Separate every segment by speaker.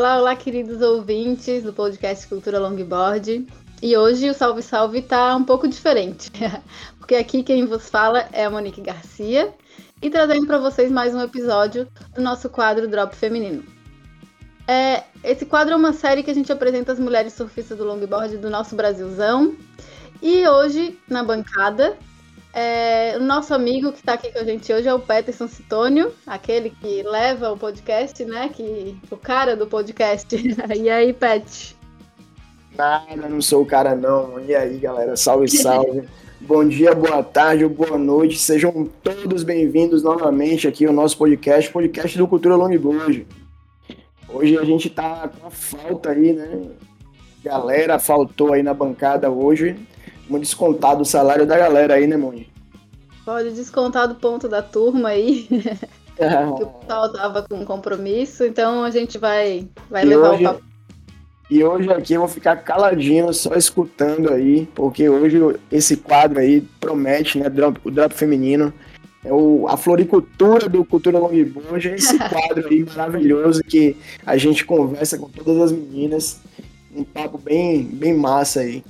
Speaker 1: Olá, olá, queridos ouvintes do podcast Cultura Longboard. E hoje o Salve Salve tá um pouco diferente, porque aqui quem vos fala é a Monique Garcia e trazendo para vocês mais um episódio do nosso quadro Drop Feminino. É, esse quadro é uma série que a gente apresenta as mulheres surfistas do longboard do nosso Brasilzão. E hoje, na bancada, é, o nosso amigo que está aqui com a gente hoje é o Peterson Citônio, aquele que leva o podcast, né? Que, o cara do podcast. e aí, Pet?
Speaker 2: Nada, não sou o cara não. E aí, galera, salve, salve. Bom dia, boa tarde ou boa noite. Sejam todos bem-vindos novamente aqui ao nosso podcast, podcast do Cultura Longboard. Hoje a gente tá com a falta aí, né? Galera faltou aí na bancada hoje. Vamos descontar do salário da galera aí, né, Moni?
Speaker 1: Pode descontar do ponto da turma aí. que o pessoal tava com compromisso, então a gente vai, vai levar hoje... o papo
Speaker 2: e hoje aqui eu vou ficar caladinho, só escutando aí, porque hoje esse quadro aí promete, né? O drop feminino. É o, a floricultura do Cultura Longboard, é esse quadro aí maravilhoso que a gente conversa com todas as meninas. Um papo bem, bem massa aí.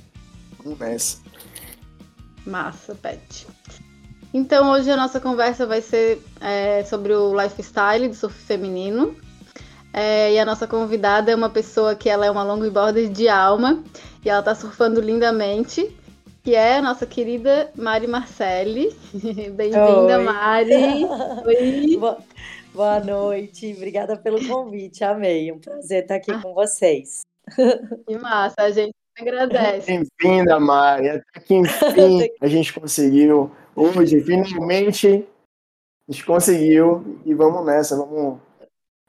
Speaker 2: Vamos nessa.
Speaker 1: Massa, Pet. Então hoje a nossa conversa vai ser é, sobre o lifestyle do surf feminino. É, e a nossa convidada é uma pessoa que ela é uma longboarder de alma e ela está surfando lindamente, que é a nossa querida Mari Marcelli. Bem-vinda, Mari.
Speaker 3: Oi. Boa noite, obrigada pelo convite, amei. Um prazer estar aqui ah. com vocês.
Speaker 1: Que massa, a gente agradece.
Speaker 2: Bem-vinda, Mari. Até que enfim a gente conseguiu. Hoje, finalmente, a gente conseguiu. E vamos nessa, vamos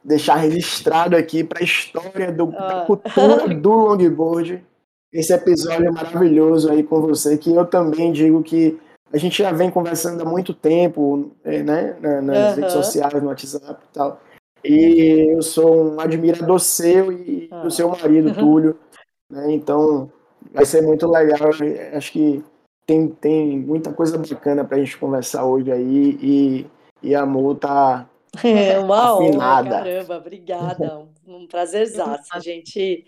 Speaker 2: deixar registrado aqui para a história do, da cultura do longboard. Esse episódio é maravilhoso aí com você, que eu também digo que a gente já vem conversando há muito tempo, é, né, nas uhum. redes sociais, no WhatsApp e tal. E eu sou um admirador seu e do seu marido. Túlio. Né, então, vai ser muito legal. Acho que tem, tem muita coisa bacana para a gente conversar hoje aí. E, e a Mu tá,
Speaker 3: é uma honra, caramba, obrigada. Um prazerzaço. A gente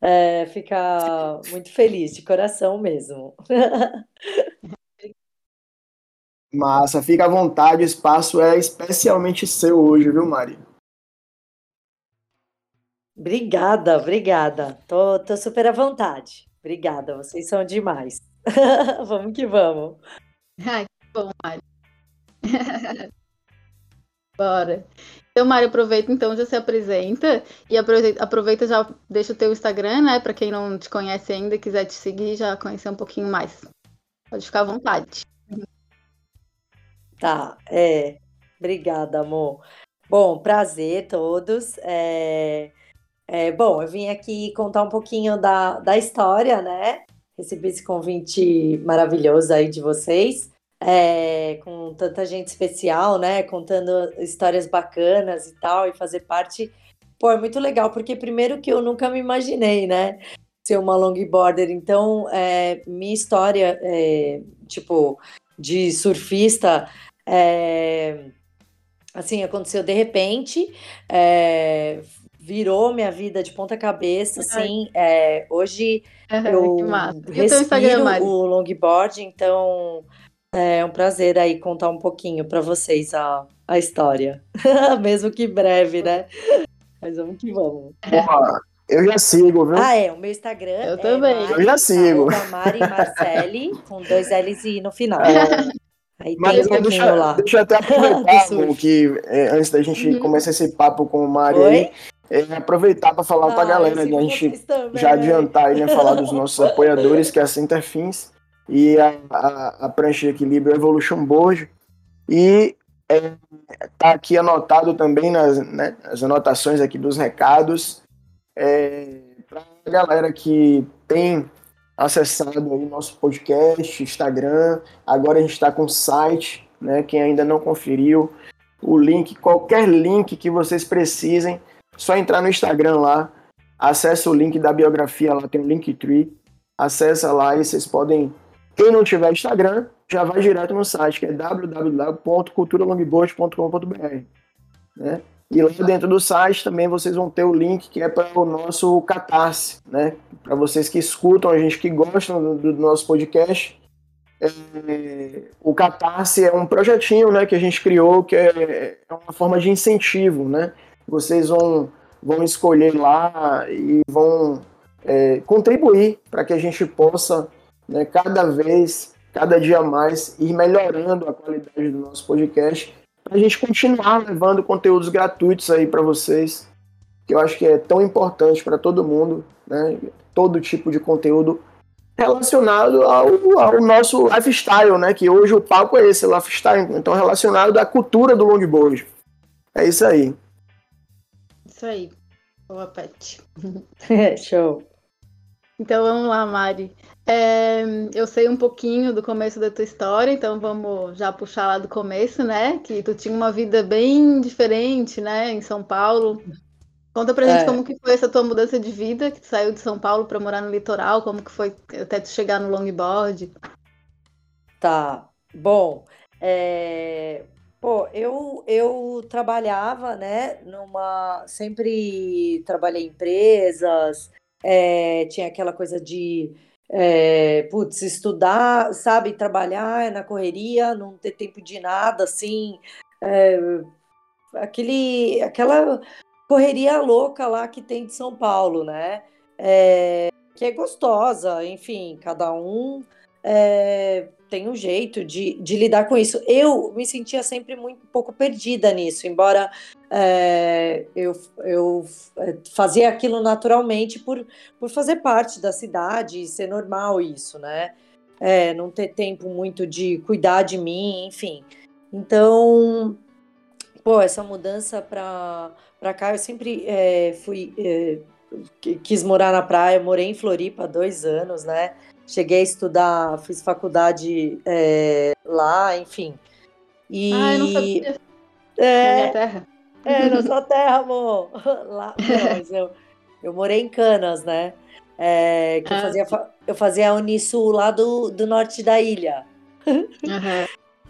Speaker 3: é, fica muito feliz, de coração mesmo.
Speaker 2: Massa, fica à vontade, o espaço é especialmente seu hoje, viu, Mari?
Speaker 3: Obrigada, obrigada. Tô, tô super à vontade. Obrigada, vocês são demais. vamos que vamos.
Speaker 1: Ai, que bom, Mari. Bora. Então, Mário, aproveita então, já se apresenta e aproveita, aproveita já deixa o teu Instagram, né? Para quem não te conhece ainda, quiser te seguir, já conhecer um pouquinho mais. Pode ficar à vontade.
Speaker 3: Tá, é. Obrigada, amor. Bom, prazer todos. É, é, bom, eu vim aqui contar um pouquinho da, da história, né? Recebi esse convite maravilhoso aí de vocês é, com tanta gente especial, né? Contando histórias bacanas e tal, e fazer parte. Pô, é muito legal, porque primeiro que eu nunca me imaginei, né? Ser uma longboarder. Então, é, minha história, é, tipo, de surfista, é, assim, aconteceu de repente. É, virou minha vida de ponta cabeça, assim. É, hoje eu respiro o longboard, então é um prazer aí contar um pouquinho para vocês a, a história. Mesmo que breve, né? Mas vamos que vamos.
Speaker 2: eu já sigo, viu?
Speaker 3: Ah, é. O meu Instagram
Speaker 1: eu é também.
Speaker 2: Mari, eu já sigo.
Speaker 3: Mari Marcelli, com dois L's e no final. É. Aí Mas tem um
Speaker 2: deixa,
Speaker 3: lá.
Speaker 2: deixa eu até aproveitar que é, antes da gente uhum. começar esse papo com o Mari Oi? aí, é, aproveitar para falar ah, para a galera, né? A gente também. já adiantar e né, falar dos nossos apoiadores, que é a Centerfins e a, a, a prancha de equilíbrio Evolution Board. E é, tá aqui anotado também nas, né, as anotações aqui dos recados é, para a galera que tem acessado aí nosso podcast, Instagram. Agora a gente está com o site, né? Quem ainda não conferiu, o link, qualquer link que vocês precisem, só entrar no Instagram lá, acessa o link da biografia lá, tem o Linktree, acessa lá e vocês podem quem não tiver Instagram, já vai direto no site, que é www.culturalongboard.com.br. Né? E lá dentro do site também vocês vão ter o link que é para o nosso Catarse, né? Para vocês que escutam, a gente que gostam do, do nosso podcast. É, o Catarse é um projetinho né, que a gente criou que é, é uma forma de incentivo, né? Vocês vão, vão escolher lá e vão é, contribuir para que a gente possa né, cada vez, cada dia mais, ir melhorando a qualidade do nosso podcast para a gente continuar levando conteúdos gratuitos aí para vocês, que eu acho que é tão importante para todo mundo, né? Todo tipo de conteúdo relacionado ao, ao, nosso lifestyle, né? Que hoje o papo é esse, lifestyle. Então, relacionado à cultura do longboard. É isso aí.
Speaker 1: Isso aí. Boa, Pet.
Speaker 3: Show.
Speaker 1: Então, vamos lá, Mari. É, eu sei um pouquinho do começo da tua história, então vamos já puxar lá do começo, né? Que tu tinha uma vida bem diferente, né? Em São Paulo. Conta pra gente é. como que foi essa tua mudança de vida, que tu saiu de São Paulo para morar no litoral, como que foi até tu chegar no longboard.
Speaker 3: Tá, bom, é... Pô, eu, eu trabalhava, né, numa... Sempre trabalhei em empresas, é... tinha aquela coisa de é, putz, estudar, sabe, trabalhar na correria, não ter tempo de nada, assim, é, aquele, aquela correria louca lá que tem de São Paulo, né? É, que é gostosa, enfim, cada um é, tem um jeito de, de lidar com isso. Eu me sentia sempre muito um pouco perdida nisso, embora é, eu, eu é, fazia aquilo naturalmente por, por fazer parte da cidade e ser normal isso, né? É, não ter tempo muito de cuidar de mim, enfim. Então, pô, essa mudança para cá, eu sempre é, fui. Quis morar na praia, morei em Floripa há dois anos, né? Cheguei a estudar, fiz faculdade é, lá, enfim.
Speaker 1: E... Ah, eu não sabia.
Speaker 3: É, na minha terra. É, na sua terra, amor. Lá, não, mas eu, eu morei em Canas, né? É, que ah. eu, fazia, eu fazia a Unisul lá do, do norte da ilha. Uhum.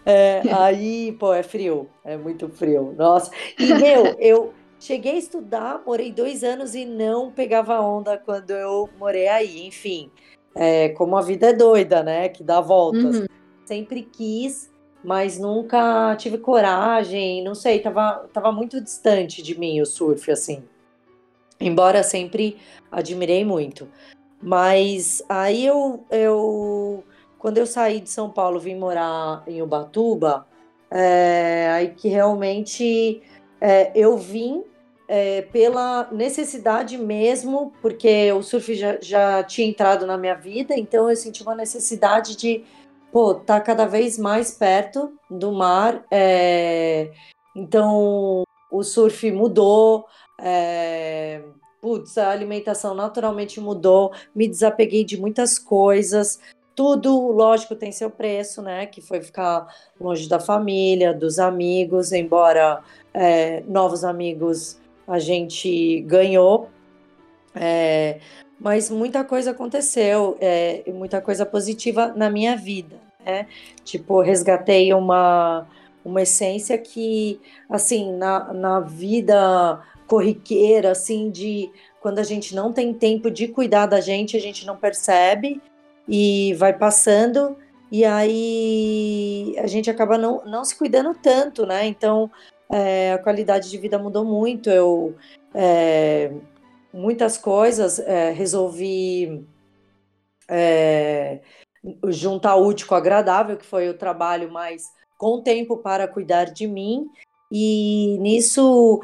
Speaker 3: É, aí, pô, é frio, é muito frio. Nossa, e meu, eu cheguei a estudar, morei dois anos e não pegava onda quando eu morei aí. Enfim, é, como a vida é doida, né? Que dá voltas. Uhum. Sempre quis, mas nunca tive coragem, não sei, tava, tava muito distante de mim o surf, assim. Embora sempre admirei muito. Mas aí eu, eu quando eu saí de São Paulo, vim morar em Ubatuba, é, aí que realmente é, eu vim é, pela necessidade mesmo, porque o surf já, já tinha entrado na minha vida, então eu senti uma necessidade de pô, tá cada vez mais perto do mar. É, então o surf mudou. É, putz, a alimentação naturalmente mudou, me desapeguei de muitas coisas. Tudo, lógico, tem seu preço, né? Que foi ficar longe da família, dos amigos, embora é, novos amigos a gente ganhou, é, mas muita coisa aconteceu, é, muita coisa positiva na minha vida, né? Tipo, resgatei uma, uma essência que, assim, na, na vida corriqueira, assim, de quando a gente não tem tempo de cuidar da gente, a gente não percebe e vai passando, e aí a gente acaba não, não se cuidando tanto, né? Então, é, a qualidade de vida mudou muito. Eu é, muitas coisas é, resolvi é, juntar útil com agradável, que foi o trabalho mais com tempo para cuidar de mim. E nisso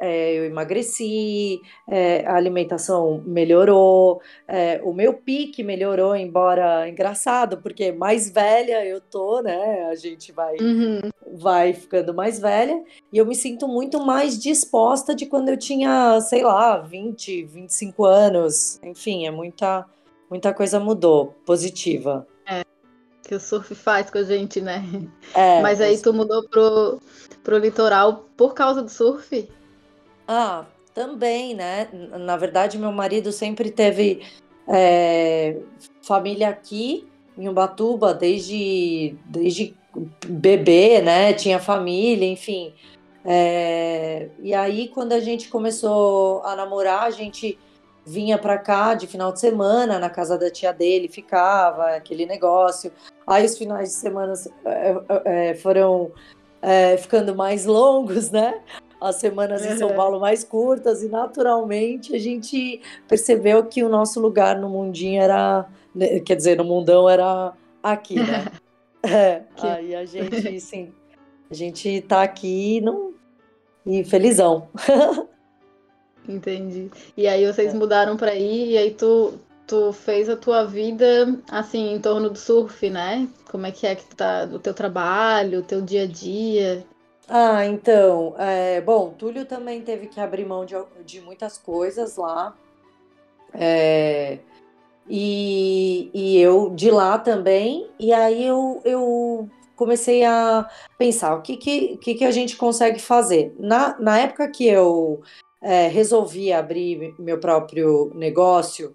Speaker 3: é, eu emagreci, é, a alimentação melhorou, é, o meu pique melhorou, embora engraçado, porque mais velha eu tô, né? A gente vai, uhum. vai ficando mais velha, e eu me sinto muito mais disposta de quando eu tinha, sei lá, 20, 25 anos. Enfim, é muita, muita coisa mudou, positiva.
Speaker 1: É, que o surf faz com a gente, né? É, Mas aí tu mudou pro, pro litoral por causa do surf?
Speaker 3: Ah, também, né? Na verdade, meu marido sempre teve é, família aqui em Ubatuba desde, desde bebê, né? Tinha família, enfim. É, e aí, quando a gente começou a namorar, a gente vinha para cá de final de semana na casa da tia dele, ficava aquele negócio. Aí os finais de semana é, é, foram ficando mais longos, né? As semanas uhum. em São Paulo mais curtas, e naturalmente a gente percebeu que o nosso lugar no mundinho era, né, quer dizer, no mundão era aqui, né? É. Aí a gente, sim, a gente tá aqui não... e felizão.
Speaker 1: Entendi. E aí vocês é. mudaram para aí e aí tu tu fez a tua vida assim em torno do surf, né? Como é que é que tá o teu trabalho, o teu dia a dia?
Speaker 3: Ah, então, é, bom, Túlio também teve que abrir mão de, de muitas coisas lá. É, e, e eu de lá também. E aí eu, eu comecei a pensar o que, que, que, que a gente consegue fazer. Na, na época que eu é, resolvi abrir meu próprio negócio,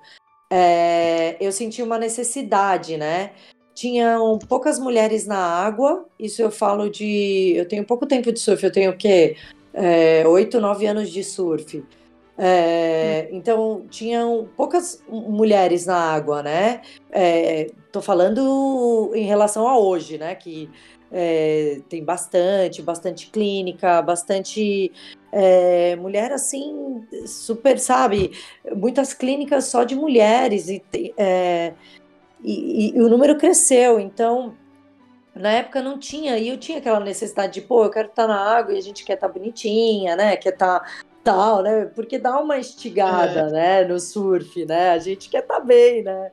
Speaker 3: é, eu senti uma necessidade, né? Tinham poucas mulheres na água, isso eu falo de. Eu tenho pouco tempo de surf, eu tenho o quê? É, oito, nove anos de surf. É, hum. Então, tinham poucas mulheres na água, né? É, tô falando em relação a hoje, né? Que é, tem bastante, bastante clínica, bastante é, mulher assim, super, sabe? Muitas clínicas só de mulheres e, é, e, e, o número cresceu. Então, na época não tinha, e eu tinha aquela necessidade de, pô, eu quero estar na água e a gente quer estar bonitinha, né? Quer estar tal, né? Porque dá uma estigada, é. né? No surf, né? A gente quer estar bem, né?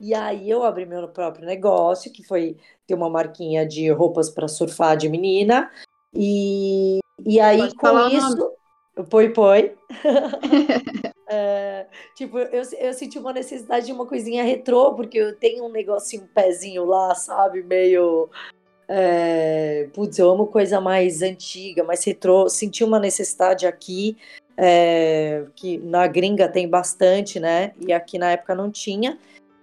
Speaker 3: E aí eu abri meu próprio negócio, que foi ter uma marquinha de roupas para surfar de menina. E, e aí Pode com isso. Poi Poi. é, tipo, eu, eu senti uma necessidade de uma coisinha retrô, porque eu tenho um negocinho, um pezinho lá, sabe? Meio. É, putz, eu amo coisa mais antiga, mais retrô. Senti uma necessidade aqui, é, que na gringa tem bastante, né? E aqui na época não tinha.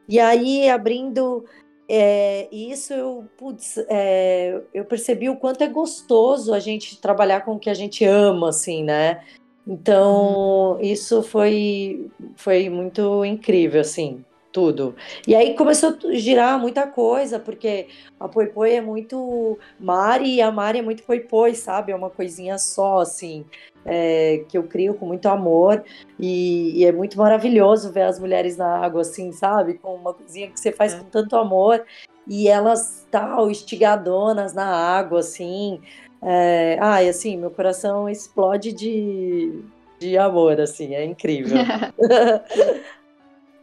Speaker 3: E aí, abrindo é, isso, eu, putz, é, eu percebi o quanto é gostoso a gente trabalhar com o que a gente ama, assim, né? Então, uhum. isso foi, foi muito incrível, assim, tudo. E aí começou a girar muita coisa, porque a Poipoi é muito Mari e a Mari é muito Poipoi, sabe? É uma coisinha só, assim é, que eu crio com muito amor e, e, é muito maravilhoso ver as mulheres na água, assim, sabe? Com uma coisinha que você faz é. com tanto amor e elas tal, estigadonas na água, assim. É, ai, assim, meu coração explode de, de amor, assim, é incrível.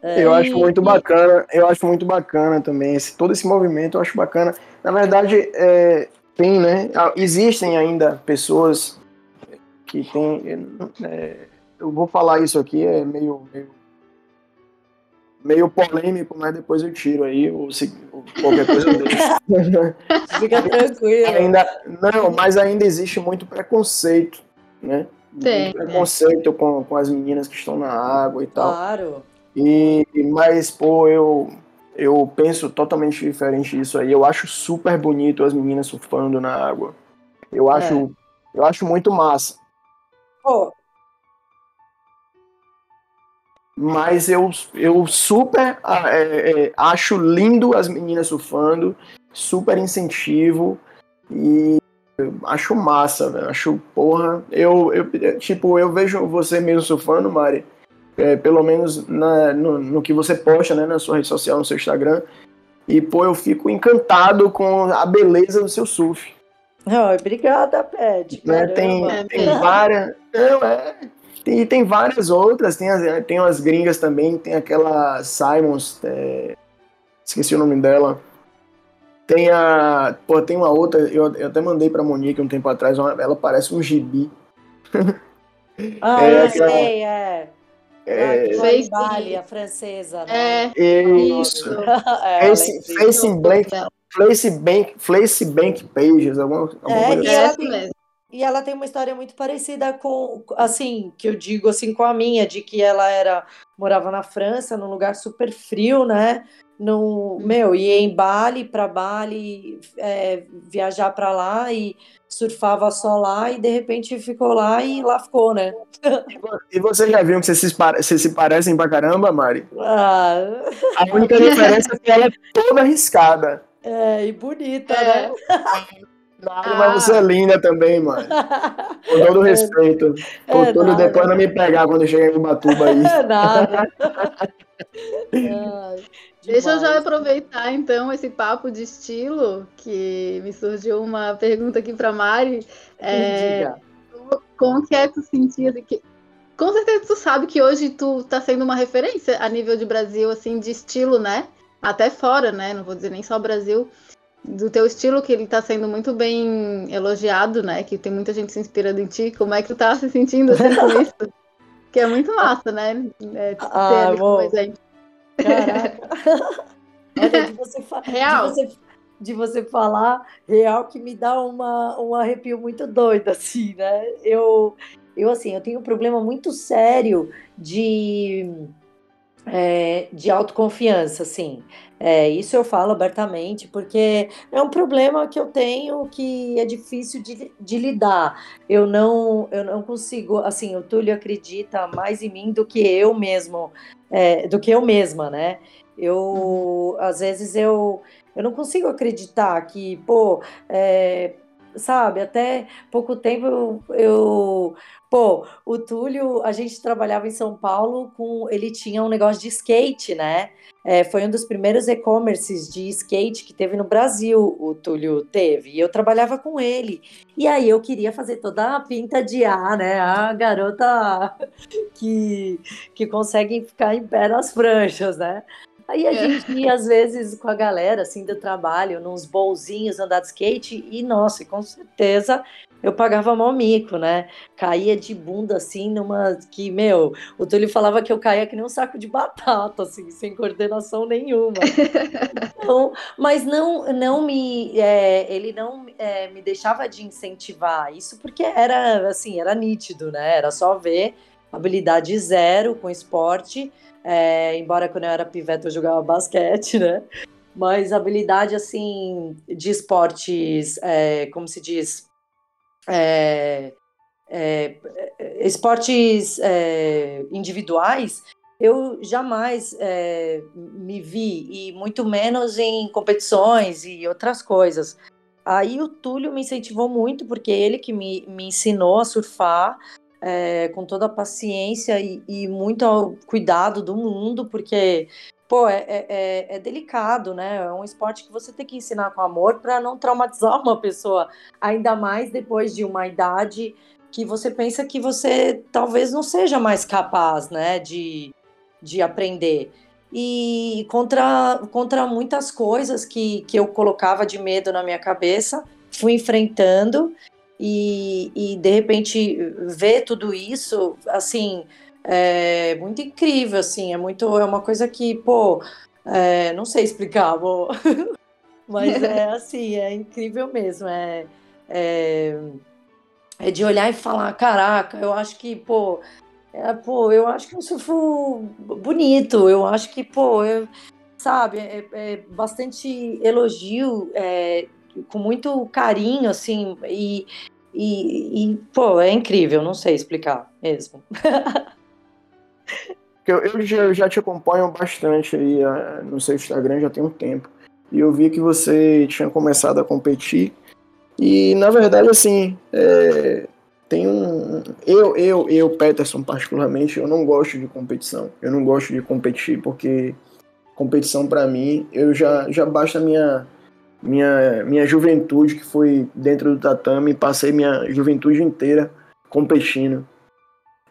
Speaker 2: É, eu acho muito bacana, eu acho muito bacana também, esse, todo esse movimento eu acho bacana. Na verdade, é, tem, né? Existem ainda pessoas que tem. É, eu vou falar isso aqui, é meio, meio, meio polêmico, mas depois eu tiro aí, ou, se, ou qualquer coisa
Speaker 3: Fica tranquilo.
Speaker 2: Ainda, não, mas ainda existe muito preconceito, né?
Speaker 1: Tem.
Speaker 2: Muito preconceito com, com as meninas que estão na água e tal.
Speaker 3: Claro.
Speaker 2: E, mas, pô, eu, eu penso totalmente diferente disso aí. Eu acho super bonito as meninas surfando na água. Eu acho, é. eu acho muito massa. Pô. Mas eu, eu super ah, é, é, acho lindo as meninas surfando, super incentivo e acho massa, velho. Acho, porra, eu, eu, tipo, eu vejo você mesmo surfando, Mari, é, pelo menos na, no, no, que você posta, né, na sua rede social, no seu Instagram, e, pô, eu fico encantado com a beleza do seu surf.
Speaker 3: Oh, obrigada, Pet.
Speaker 2: Né? Tem, tem várias. Não, é, e tem várias outras, tem as, tem umas gringas também, tem aquela Simons, é, esqueci o nome dela. Tem a. Pô, tem uma outra, eu, eu até mandei pra Monique um tempo atrás, uma, ela parece um gibi.
Speaker 3: Ah, é, eu sei, é. É, Face Bali, a francesa, né?
Speaker 1: É,
Speaker 2: isso. é, face, face Blank, Place Bank, Place Bank Pages, alguma, alguma
Speaker 3: é, coisa e ela, assim. tem, e ela tem uma história muito parecida com, assim, que eu digo assim com a minha, de que ela era morava na França, num lugar super frio, né? Não, meu, ir em Bali para Bali, é, viajar para lá e surfava só lá e de repente ficou lá e lá ficou, né?
Speaker 2: E você já viu que vocês se, vocês se parecem pra caramba, Mari? Ah. A única diferença é que ela é toda arriscada.
Speaker 3: É, e bonita, é. né?
Speaker 2: Ah. mas você é linda também, mano. Com todo é. respeito. Com é, todo, depois não me pegar quando eu chegar em Ubatuba aí. É nada.
Speaker 1: Deixa eu já aproveitar então esse papo de estilo, que me surgiu uma pergunta aqui para Mari. É, como que é tu sentir que com certeza tu sabe que hoje tu tá sendo uma referência a nível de Brasil assim de estilo, né? Até fora, né? Não vou dizer nem só Brasil do teu estilo, que ele tá sendo muito bem elogiado, né? Que tem muita gente se inspirando em ti. Como é que tu tá se sentindo assim com isso? Que é muito massa, né? É, ah, como exemplo.
Speaker 3: Caraca. Olha, de você, real. De você, de você falar real que me dá uma, um arrepio muito doido, assim, né? Eu, eu assim, eu tenho um problema muito sério de, é, de autoconfiança, assim. É, isso eu falo abertamente, porque é um problema que eu tenho que é difícil de, de, lidar. Eu não, eu não consigo, assim, o Túlio acredita mais em mim do que eu mesmo, é, do que eu mesma, né? Eu, uhum. às vezes, eu, eu não consigo acreditar que, pô, é, sabe, até pouco tempo eu, eu Pô, o Túlio, a gente trabalhava em São Paulo com. Ele tinha um negócio de skate, né? É, foi um dos primeiros e-commerces de skate que teve no Brasil, o Túlio teve. E eu trabalhava com ele. E aí eu queria fazer toda a pinta de ar, né? A garota que, que consegue ficar em pé nas pranchas, né? Aí a é. gente ia, às vezes, com a galera, assim, do trabalho, nos bolzinhos, andar de skate, e, nossa, com certeza eu pagava mal mico, né? Caía de bunda assim numa que, meu, o Túlio falava que eu caía que nem um saco de batata, assim, sem coordenação nenhuma. Então, mas não, não me, é, ele não é, me deixava de incentivar isso porque era assim, era nítido, né? Era só ver habilidade zero com esporte. É, embora quando eu era pivete eu jogava basquete, né? Mas habilidade assim de esportes, é, como se diz, é, é, esportes é, individuais, eu jamais é, me vi, e muito menos em competições e outras coisas. Aí o Túlio me incentivou muito, porque ele que me, me ensinou a surfar é, com toda a paciência e, e muito cuidado do mundo, porque pô, é, é, é, é, delicado, né? É um esporte que você tem que ensinar com amor para não traumatizar uma pessoa, ainda mais depois de uma idade que você pensa que você talvez não seja mais capaz, né, de, de aprender. E contra, contra muitas coisas que, que eu colocava de medo na minha cabeça, fui enfrentando e, e de repente ver tudo isso, assim, é muito incrível, assim, é muito, é uma coisa que, pô, é, não sei explicar, amor. mas é assim, é incrível mesmo, é, é, é, de olhar e falar, caraca, eu acho que, pô, é, pô, eu acho que é um surfo bonito, eu acho que, pô, eu, sabe, é, é bastante elogio, é, com muito carinho, assim, e, e, e, pô, é incrível, não sei explicar mesmo.
Speaker 2: Eu, eu, já, eu já te acompanho bastante aí uh, no seu Instagram já tem um tempo. E eu vi que você tinha começado a competir. E na verdade, assim, é, tem um. Eu, eu, eu, Peterson, particularmente, eu não gosto de competição. Eu não gosto de competir porque competição para mim, eu já, já basta minha, minha, minha juventude, que foi dentro do tatame, passei minha juventude inteira competindo.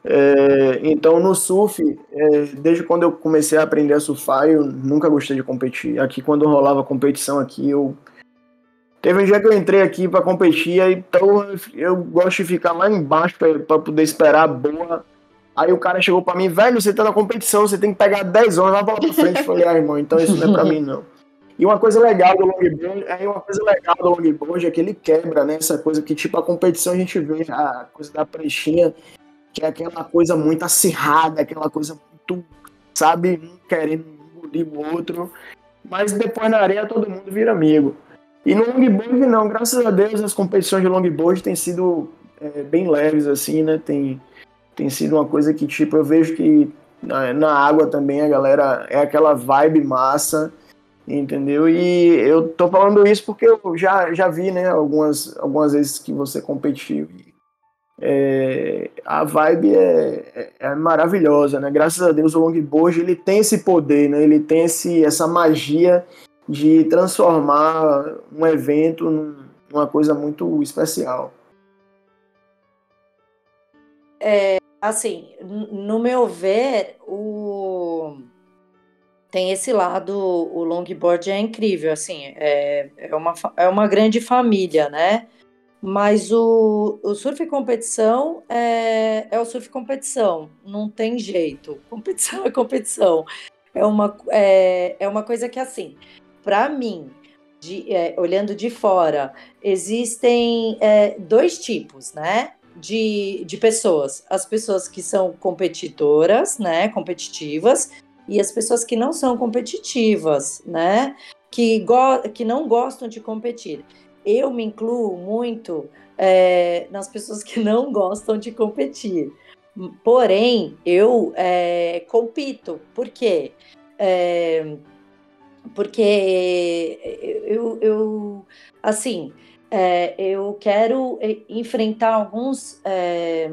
Speaker 2: É, então, no surf, é, desde quando eu comecei a aprender a surfar, eu nunca gostei de competir. Aqui, quando rolava competição aqui, eu. Teve um dia que eu entrei aqui para competir, então eu gosto de ficar lá embaixo para poder esperar a boa. Aí o cara chegou para mim, velho, você tá na competição, você tem que pegar 10 horas, lá pra frente. Eu falei, ah, irmão, então isso não é pra mim, não. E uma coisa legal do longboard, é uma coisa legal do longboard é que ele quebra, né? Essa coisa que, tipo, a competição a gente vê a coisa da pranchinha que é aquela coisa muito acirrada, aquela coisa muito, sabe, querendo engolir o outro. mas depois na areia todo mundo vira amigo. E no longboard não, graças a Deus as competições de longboard têm sido é, bem leves assim, né? Tem, tem sido uma coisa que tipo eu vejo que na, na água também a galera é aquela vibe massa, entendeu? E eu tô falando isso porque eu já, já vi, né, algumas, algumas vezes que você competiu. É, a vibe é, é, é, maravilhosa, né? Graças a Deus o longboard ele tem esse poder, né? Ele tem esse, essa magia de transformar um evento numa coisa muito especial.
Speaker 3: É, assim, no meu ver, o tem esse lado, o longboard é incrível, assim, é, é, uma, é uma grande família, né? Mas o, o surf competição é, é o surf competição, não tem jeito. Competição é competição. É uma, é, é uma coisa que, assim, para mim, de, é, olhando de fora, existem é, dois tipos, né? De, de pessoas. As pessoas que são competidoras, né? Competitivas, e as pessoas que não são competitivas, né? Que, que não gostam de competir eu me incluo muito é, nas pessoas que não gostam de competir. Porém, eu é, compito. Por quê? É, porque eu, eu assim, é, eu quero enfrentar alguns é,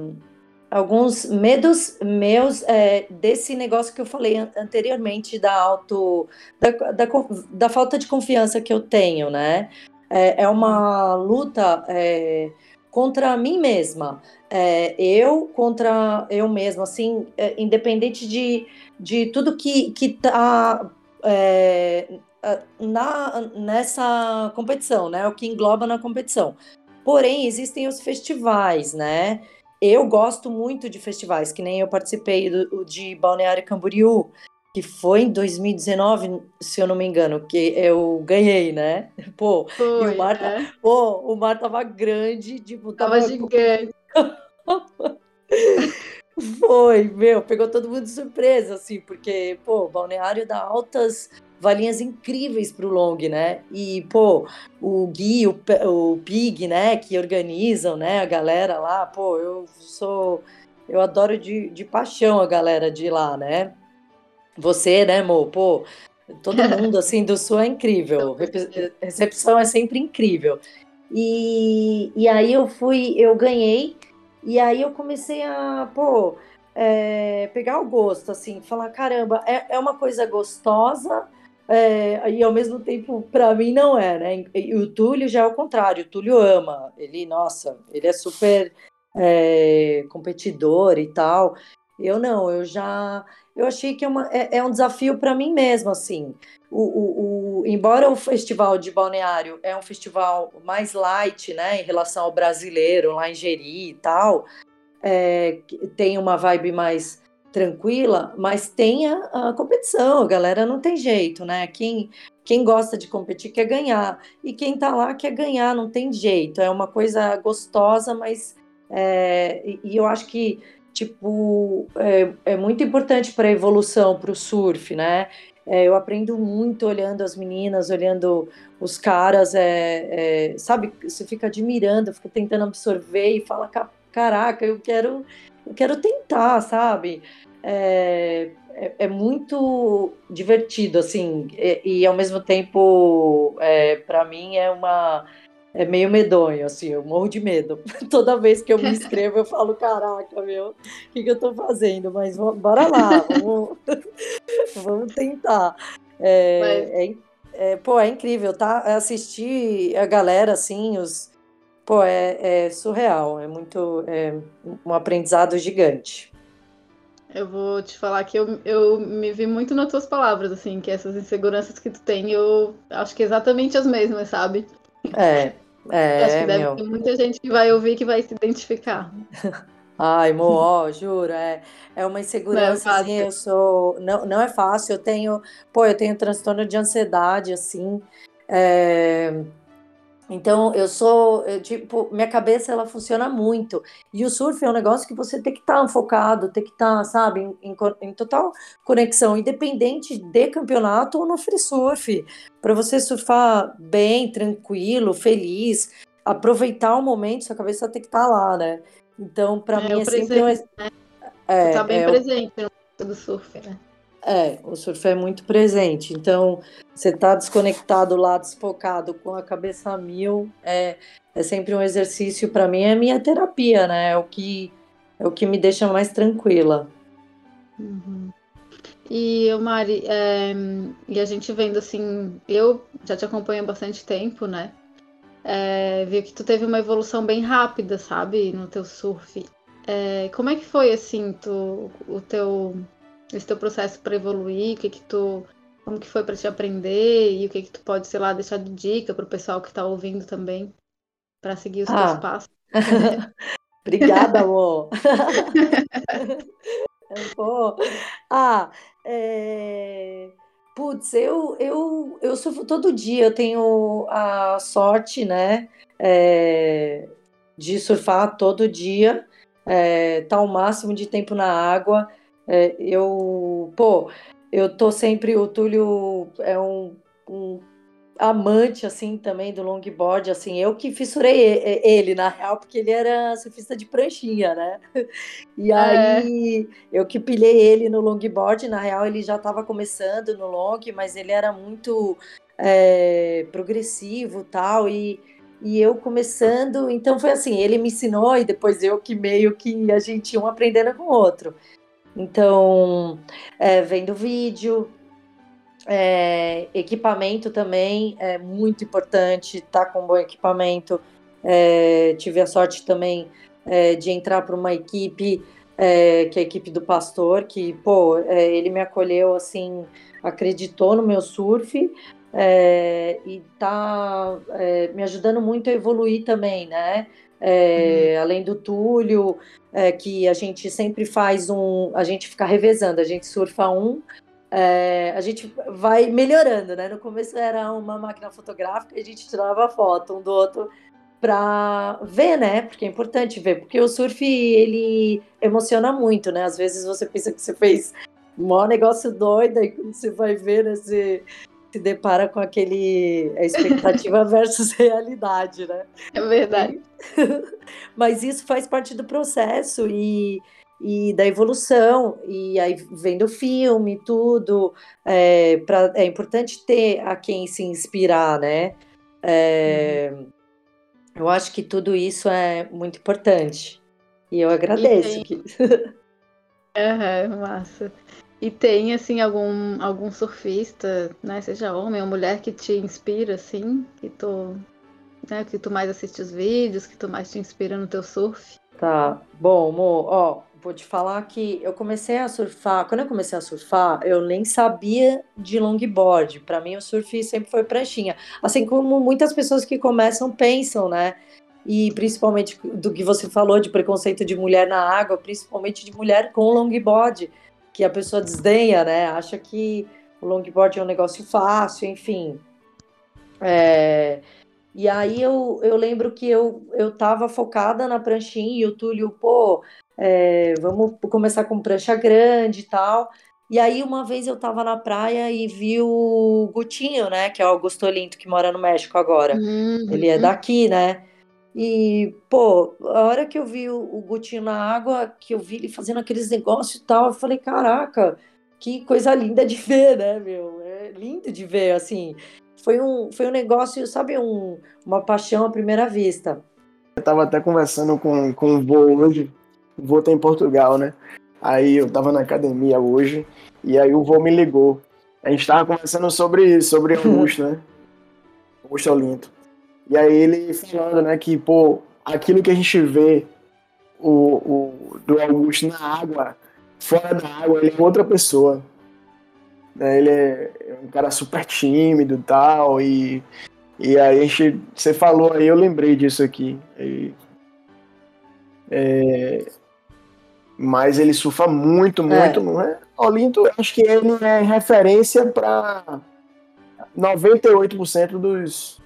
Speaker 3: alguns medos meus é, desse negócio que eu falei anteriormente da auto da, da, da, falta de confiança que eu tenho, né? é, é uma luta é, contra mim mesma. É, eu contra eu mesma, assim, é, independente de, de tudo que, que tá é, na, nessa competição, né? O que engloba na competição. Porém, existem os festivais, né? Eu gosto muito de festivais, que nem eu participei do, de Balneário Camboriú, que foi em 2019, se eu não me engano, que eu ganhei, né? Pô, foi, e o mar, é? pô, o mar tava grande, tipo,
Speaker 1: tava, tava gigante.
Speaker 3: foi, meu, pegou todo mundo de surpresa, assim, porque, pô, balneário dá altas valinhas incríveis pro long, né? E, pô, o Gui, o, o Pig, né, que organizam, né, a galera lá, pô, eu sou. Eu adoro de, de paixão a galera de lá, né? Você, né, Mo? Pô, todo mundo assim do Sul é incrível. Recepção é sempre incrível. E, e aí eu fui, eu ganhei, e aí eu comecei a, pô, é, pegar o gosto, assim, falar, caramba, é, é uma coisa gostosa, é, e ao mesmo tempo, para mim, não é, né? E o Túlio já é o contrário, o Túlio ama, ele, nossa, ele é super é, competidor e tal. Eu não, eu já eu achei que é, uma, é, é um desafio para mim mesmo, assim. O, o, o, embora o festival de Balneário é um festival mais light, né, em relação ao brasileiro, lá em Jeri e tal, é, tem uma vibe mais tranquila, mas tem a, a, competição, a galera não tem jeito, né? Quem, quem gosta de competir quer ganhar, e quem tá lá quer ganhar, não tem jeito, é uma coisa gostosa, mas é, e, e eu acho que tipo, é, é muito importante para a evolução, para o surf, né? É, eu aprendo muito olhando as meninas, olhando os caras, é, é, sabe? Você fica admirando, fica tentando absorver e fala, caraca, eu quero, quero tentar, sabe? É, é, é muito divertido, assim, e, e ao mesmo tempo, é, para mim, é uma é meio medonho, assim, eu morro de medo. Toda vez que eu me inscrevo, eu falo, caraca, meu, o que, que eu tô fazendo? Mas bora lá, vamos, vamos tentar. É, Mas... é, é, pô, é incrível, tá? Assistir a galera, assim, os. Pô, é, é surreal, é muito. É um aprendizado gigante.
Speaker 1: Eu vou te falar que eu, eu me vi muito nas tuas palavras, assim, que essas inseguranças que tu tem, eu acho que é exatamente as mesmas, sabe?
Speaker 3: É, é,
Speaker 1: Acho que deve meu. ter muita gente que vai ouvir que vai se identificar.
Speaker 3: Ai, Mo, juro, é, é uma insegurança, não é assim, eu sou, não, não é fácil, eu tenho, pô, eu tenho transtorno de ansiedade, assim, é, Então, eu sou, eu, tipo, minha cabeça ela funciona muito. E o surf é um negócio que você tem que estar tá focado, tem que estar, tá, sabe, em, em, em, total conexão, independente de campeonato ou no free surf, para você surfar bem, tranquilo, feliz, aproveitar o momento, sua cabeça tem que estar tá lá, né? Então, para é, mim é sempre um... né?
Speaker 1: é, tá bem é, presente no do surf, né?
Speaker 3: É, o surf é muito presente. Então, você tá desconectado lá, desfocado, com a cabeça a mil, é, é sempre um exercício para mim, é minha terapia, né? É o que é o que me deixa mais tranquila.
Speaker 1: Uhum. E Mari, é, e a gente vendo assim, eu já te acompanho há bastante tempo, né? É, vi que tu teve uma evolução bem rápida, sabe, no teu surf. É, como é que foi assim, tu, o teu esse teu processo para evoluir, o que que tu, como que foi para te aprender e o que que tu pode, sei lá, deixar de dica para o pessoal que está ouvindo também para seguir os ah. teus passos.
Speaker 3: Obrigada, amor. Pô. Ah, é... Putz, eu, eu, eu surfo todo dia, eu tenho a sorte, né, é... de surfar todo dia, é... tá o máximo de tempo na água, é, eu, pô, eu tô sempre. O Túlio é um, um amante, assim, também do longboard, assim, eu que fissurei ele, na real, porque ele era surfista de pranchinha, né? E é. aí, é. eu que pilhei ele no longboard, na real, ele já estava começando no long, mas ele era muito é, progressivo tal, e, e eu começando, então foi assim, ele me ensinou e depois eu que meio que a gente um aprendendo com o outro. Então, é, vendo vídeo, é, equipamento também é muito importante, tá com bom equipamento. É, tive a sorte também é, de entrar para uma equipe, é, que é a equipe do pastor, que, pô, é, ele me acolheu assim, acreditou no meu surf e tá me ajudando muito a evoluir também, né? Uhum. Além do Túlio, é, que a gente sempre faz um. A gente fica revezando, a gente surfa um, é, a gente vai melhorando, né? No começo era uma máquina fotográfica e a gente tirava foto um do outro para ver, né? Porque é importante ver, porque o surf ele emociona muito, né? Às vezes você pensa que você fez um maior negócio doido e quando você vai ver, né, você se depara com aquele a expectativa versus realidade, né?
Speaker 1: É verdade.
Speaker 3: Mas isso faz parte do processo e, e da evolução, e aí vendo filme, tudo, é, pra, é importante ter a quem se inspirar, né? É, uhum. Eu acho que tudo isso é muito importante. E eu agradeço. E tem... que...
Speaker 1: uhum, massa. E tem, assim, algum, algum surfista, né, seja homem ou mulher, que te inspira, assim, que tu, né, que tu mais assiste os vídeos, que tu mais te inspira no teu surf?
Speaker 3: Tá, bom, amor, ó, vou te falar que eu comecei a surfar, quando eu comecei a surfar, eu nem sabia de longboard, para mim o surf sempre foi pranchinha, assim como muitas pessoas que começam pensam, né, e principalmente do que você falou de preconceito de mulher na água, principalmente de mulher com longboard, que a pessoa desdenha, né? Acha que o longboard é um negócio fácil, enfim. É... E aí eu, eu lembro que eu, eu tava focada na pranchinha e o Túlio, pô, é, vamos começar com prancha grande e tal. E aí uma vez eu tava na praia e vi o Gutinho, né? Que é o Augusto Olinto, que mora no México agora. Uhum. Ele é daqui, né? E, pô, a hora que eu vi o, o Gutinho na água, que eu vi ele fazendo aqueles negócios e tal, eu falei, caraca, que coisa linda de ver, né, meu? É lindo de ver, assim. Foi um, foi um negócio, sabe, um, uma paixão à primeira vista.
Speaker 2: Eu tava até conversando com, com o vô hoje, o vô tá em Portugal, né? Aí eu tava na academia hoje, e aí o vô me ligou. A gente tava conversando sobre, sobre Augusto, né? Augusto Olinto. E aí ele falando, né, que, pô, aquilo que a gente vê o, o, do Augusto na água, fora da água, ele é outra pessoa. Né, ele é um cara super tímido e tal, e, e aí a gente, você falou aí, eu lembrei disso aqui. E, é, mas ele surfa muito, muito, é. não é? Olinto, acho que ele é referência para 98% dos,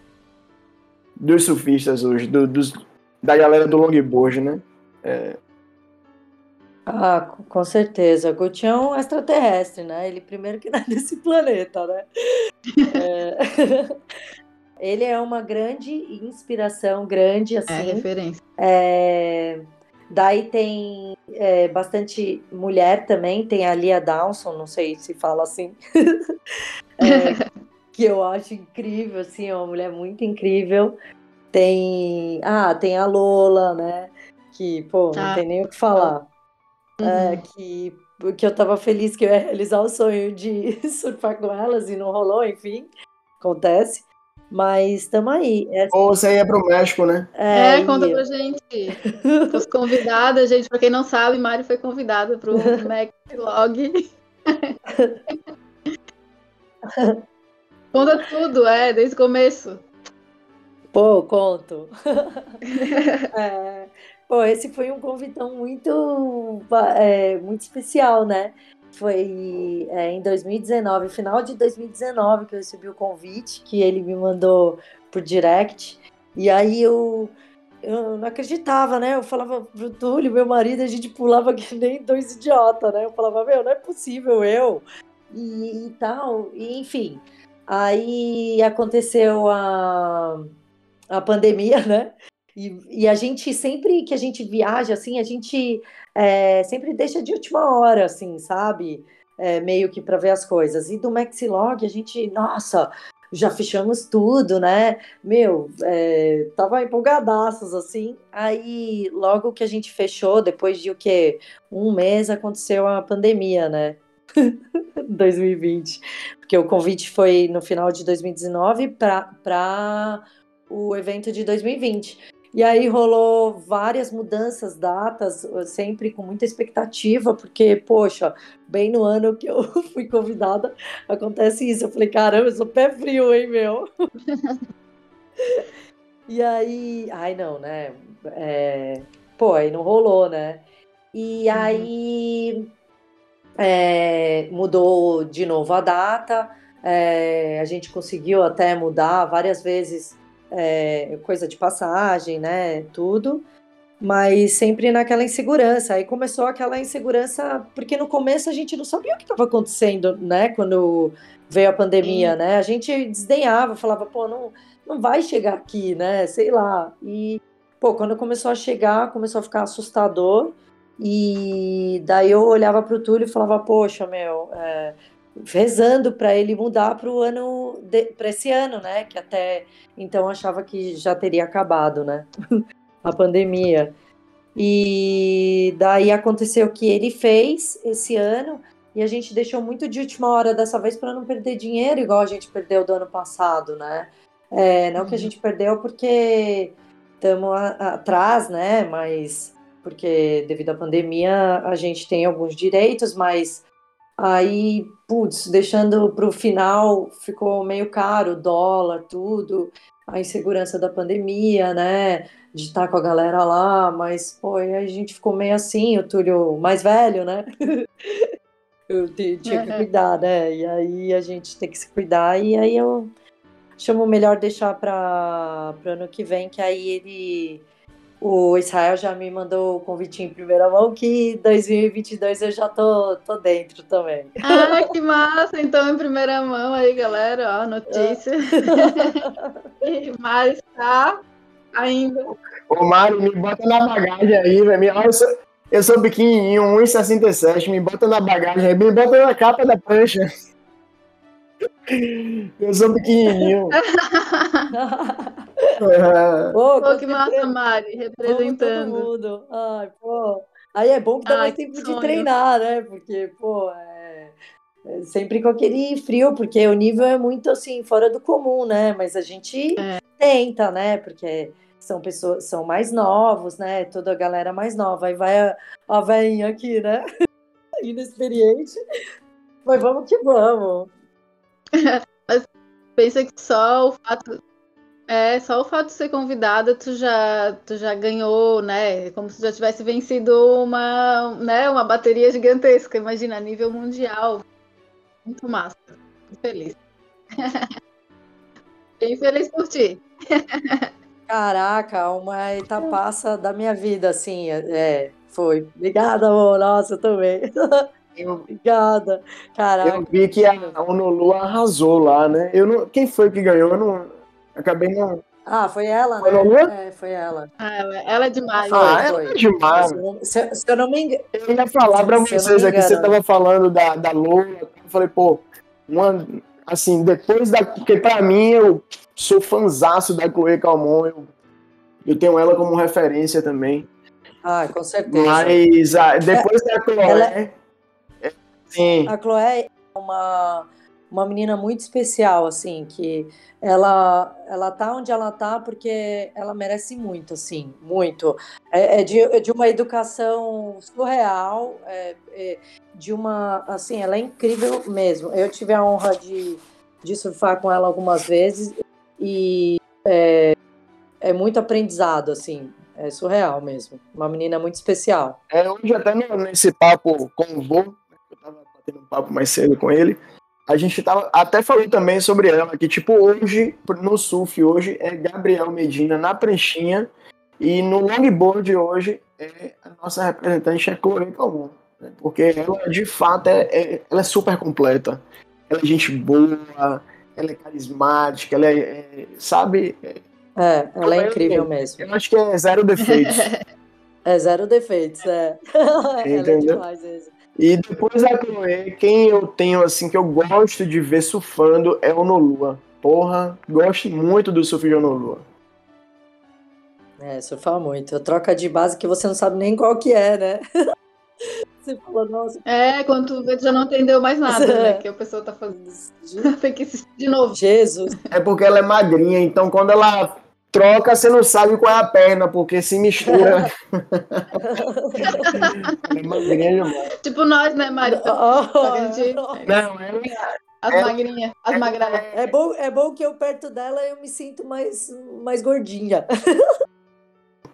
Speaker 2: dos surfistas hoje, do, dos, da galera do longboard, né? É...
Speaker 3: Ah, com certeza. Gucci é um extraterrestre, né? Ele primeiro que nasce nesse planeta, né? é... Ele é uma grande inspiração, grande assim. É
Speaker 1: referência.
Speaker 3: É... Daí tem é, bastante mulher também, tem a Lia Dawson, não sei se fala assim, é, que eu acho incrível, assim, é uma mulher muito incrível. Tem, ah, tem a Lola, né, que, pô, não ah. tem nem o que falar. É, uhum. É, que, que eu tava feliz que eu ia realizar o sonho de surfar com elas e não rolou, enfim, acontece. Mas estamos aí.
Speaker 2: Essa... Ou você ia para o México, né?
Speaker 1: É, é conta pra gente. Os convidados, gente, para quem não sabe, Mari foi convidada para o Log. Conta tudo, é, desde o começo.
Speaker 3: Pô, conto. é, pô, esse foi um convitão muito, é, muito especial, né? Foi é, em 2019, final de 2019, que eu recebi o convite, que ele me mandou por direct. E aí eu, eu não acreditava, né? Eu falava pro Túlio, meu marido, a gente pulava que nem dois idiotas, né? Eu falava, meu, não é possível eu. E, e tal, e, enfim. Aí aconteceu a, a pandemia, né? E, e, a gente sempre que a gente viaja, assim, a gente é, sempre deixa de última hora, assim, sabe? É, meio que para ver as coisas. E do Maxilog, a gente, nossa, já fechamos tudo, né? Meu, é, tava empolgadaços, assim. Aí, logo que a gente fechou, depois de o quê? Um mês, aconteceu a pandemia, né? 2020. Porque o convite foi no final de 2019 para o evento de 2020. E aí rolou várias mudanças, datas, sempre com muita expectativa, porque, poxa, bem no ano que eu fui convidada, acontece isso. Eu falei, caramba, eu sou pé frio, hein, meu? e aí, ai não, né? É, pô, aí não rolou, né? E uhum. aí é, mudou de novo a data, é, a gente conseguiu até mudar várias vezes é, coisa de passagem, né? Tudo. Mas sempre naquela insegurança. Aí começou aquela insegurança, porque no começo a gente não sabia o que estava acontecendo, né? Quando veio a pandemia, Sim. né? A gente desdenhava, falava, pô, não, não vai chegar aqui, né? Sei lá. E, pô, quando começou a chegar, começou a ficar assustador. E daí eu olhava para o Túlio e falava, poxa, meu, é, rezando para ele mudar para o ano para esse ano, né? Que até então achava que já teria acabado, né? a pandemia. E daí aconteceu o que ele fez esse ano e a gente deixou muito de última hora dessa vez para não perder dinheiro igual a gente perdeu do ano passado, né? É, não uhum. que a uhum. gente perdeu porque estamos atrás, né? Mas porque devido à pandemia a gente tem alguns direitos, mas Aí, putz, deixando para o final, ficou meio caro, dólar, tudo, a insegurança da pandemia, né? De estar com a galera lá, mas, pô, aí a gente ficou meio assim, o Túlio mais velho, né? eu tinha que cuidar, né? E aí a gente tem que se cuidar, e aí eu chamo melhor deixar para o ano que vem, que aí ele o Israel já me mandou o convite em primeira mão que 2022 eu já tô, tô dentro também.
Speaker 1: Ah, que massa! Então, em primeira mão aí, galera, ó, notícia. e Mari está ainda.
Speaker 2: Ô, Mário, me bota na bagagem aí, velho. Eu sou, eu sou pequenininho, 1,67, me bota na bagagem aí, me bota na capa da prancha. Eu sou pequenininho.
Speaker 1: pô, pô que massa, Mari, representando.
Speaker 3: Todo mundo. Ai, pô. Aí é bom que dá Ai, mais tempo sonho. de treinar, né? Porque, pô, é... é... sempre com aquele frio, porque o nível é muito assim, fora do comum, né? Mas a gente é. tenta, né? Porque são pessoas, são mais novos, né? Toda a galera mais nova. Aí vai a, a velhinha aqui, né? Inexperiente. Mas vamos que vamos.
Speaker 1: Mas pensa que só o fato é, só o fato de ser convidada, tu já, tu já ganhou, né? Como se já tivesse vencido uma, né, uma bateria gigantesca, imagina, a nível mundial. Muito massa. Muito feliz. Bem feliz por ti.
Speaker 3: Caraca, uma etapaça da minha vida, assim, é, foi. Obrigada, amor. Nossa, eu também. Eu, Obrigada. Caraca.
Speaker 2: Eu vi que a Honolulu arrasou lá, né? Eu não, quem foi que ganhou? Eu não. Acabei não.
Speaker 3: Ah, foi ela, né? Foi,
Speaker 1: é, foi ela. Ah, ela, ela é demais.
Speaker 2: Ah, ela é demais.
Speaker 3: Se, se, eu não me engano.
Speaker 2: Eu ia falar pra vocês aqui, você tava falando da, da Lula. Eu falei, pô, uma, assim, depois da. Porque pra mim, eu sou fanzaço da Chloe Calmon. Eu, eu tenho ela como referência também.
Speaker 3: Ah, com certeza.
Speaker 2: Mas ah, depois é, da Chloe. Ela, é,
Speaker 3: sim. A Chloe é uma, uma menina muito especial, assim, que ela, ela tá onde ela tá porque ela merece muito, assim, muito. É, é de, é de uma educação surreal, é, é, de uma, assim, ela é incrível mesmo. Eu tive a honra de, de surfar com ela algumas vezes e é, é muito aprendizado, assim, é surreal mesmo. Uma menina muito especial.
Speaker 2: É, hoje até nesse papo com o vô, eu tava batendo um papo mais cedo com ele, a gente tava, até falou também sobre ela, que tipo, hoje, no surf, hoje é Gabriel Medina na pranchinha, e no longboard hoje, é, a nossa representante é Chloe Calmon, né? porque ela, de fato, é, é, ela é super completa. Ela é gente boa, ela é carismática, ela é, é sabe...
Speaker 3: É, ela é incrível mesmo.
Speaker 2: Eu acho que é zero defeitos.
Speaker 3: é zero defeitos, é. ela é demais mesmo.
Speaker 2: E depois da Chloe, quem eu tenho, assim, que eu gosto de ver surfando é o Nolua. Porra, gosto muito do surf de Onolua.
Speaker 3: É, surfa muito. Troca de base que você não sabe nem qual que é, né?
Speaker 1: Você fala, nossa. É, quando tu já não entendeu mais nada, é. né? Que a pessoa tá fazendo. Tem que assistir de novo.
Speaker 3: Jesus.
Speaker 2: É porque ela é magrinha, então quando ela troca, você não sabe qual é a perna, porque se mistura.
Speaker 1: é Tipo nós, né, Mari? Oh, gente...
Speaker 2: Não, é.
Speaker 1: As é, magrinhas, as é, magradas.
Speaker 3: É bom, é bom que eu perto dela eu me sinto mais, mais gordinha.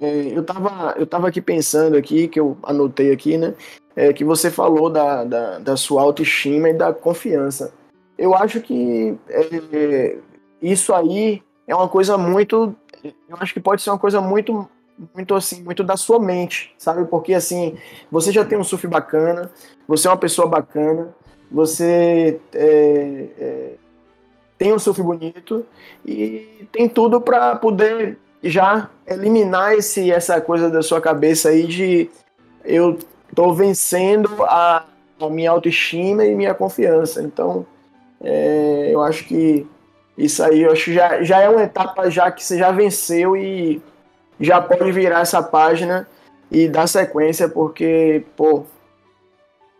Speaker 2: É, eu, tava, eu tava aqui pensando aqui, que eu anotei aqui, né? É, que você falou da, da, da sua autoestima e da confiança. Eu acho que é, isso aí é uma coisa muito eu acho que pode ser uma coisa muito muito assim, muito da sua mente, sabe? Porque assim, você já tem um surf bacana, você é uma pessoa bacana, você é, é, tem um surf bonito e tem tudo para poder já eliminar esse essa coisa da sua cabeça aí de eu tô vencendo a, a minha autoestima e minha confiança. Então, é, eu acho que isso aí eu acho que já, já é uma etapa já que você já venceu e já pode virar essa página e dar sequência, porque, pô,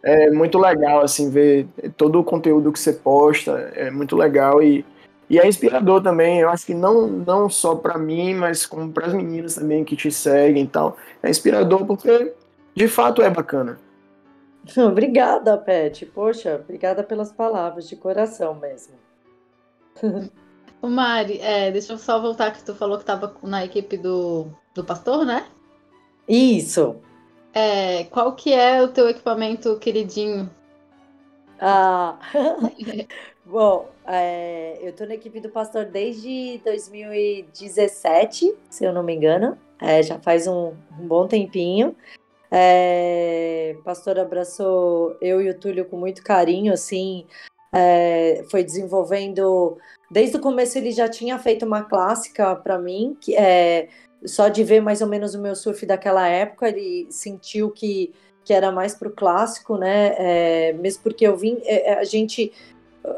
Speaker 2: é muito legal, assim, ver todo o conteúdo que você posta, é muito legal e, e é inspirador também, eu acho que não, não só para mim, mas como para as meninas também que te seguem e tal, é inspirador porque, de fato, é bacana.
Speaker 3: Obrigada, Pet, poxa, obrigada pelas palavras, de coração mesmo.
Speaker 1: O Mari, é, deixa eu só voltar que tu falou que estava na equipe do, do pastor, né?
Speaker 3: Isso.
Speaker 1: É, qual que é o teu equipamento queridinho?
Speaker 3: Ah, bom, é, eu tô na equipe do pastor desde 2017, se eu não me engano. É, já faz um, um bom tempinho. É, o pastor abraçou eu e o Túlio com muito carinho, assim, é, foi desenvolvendo. Desde o começo ele já tinha feito uma clássica para mim, que é só de ver mais ou menos o meu surf daquela época, ele sentiu que, que era mais para o clássico, né? É, mesmo porque eu vim, é, é, a gente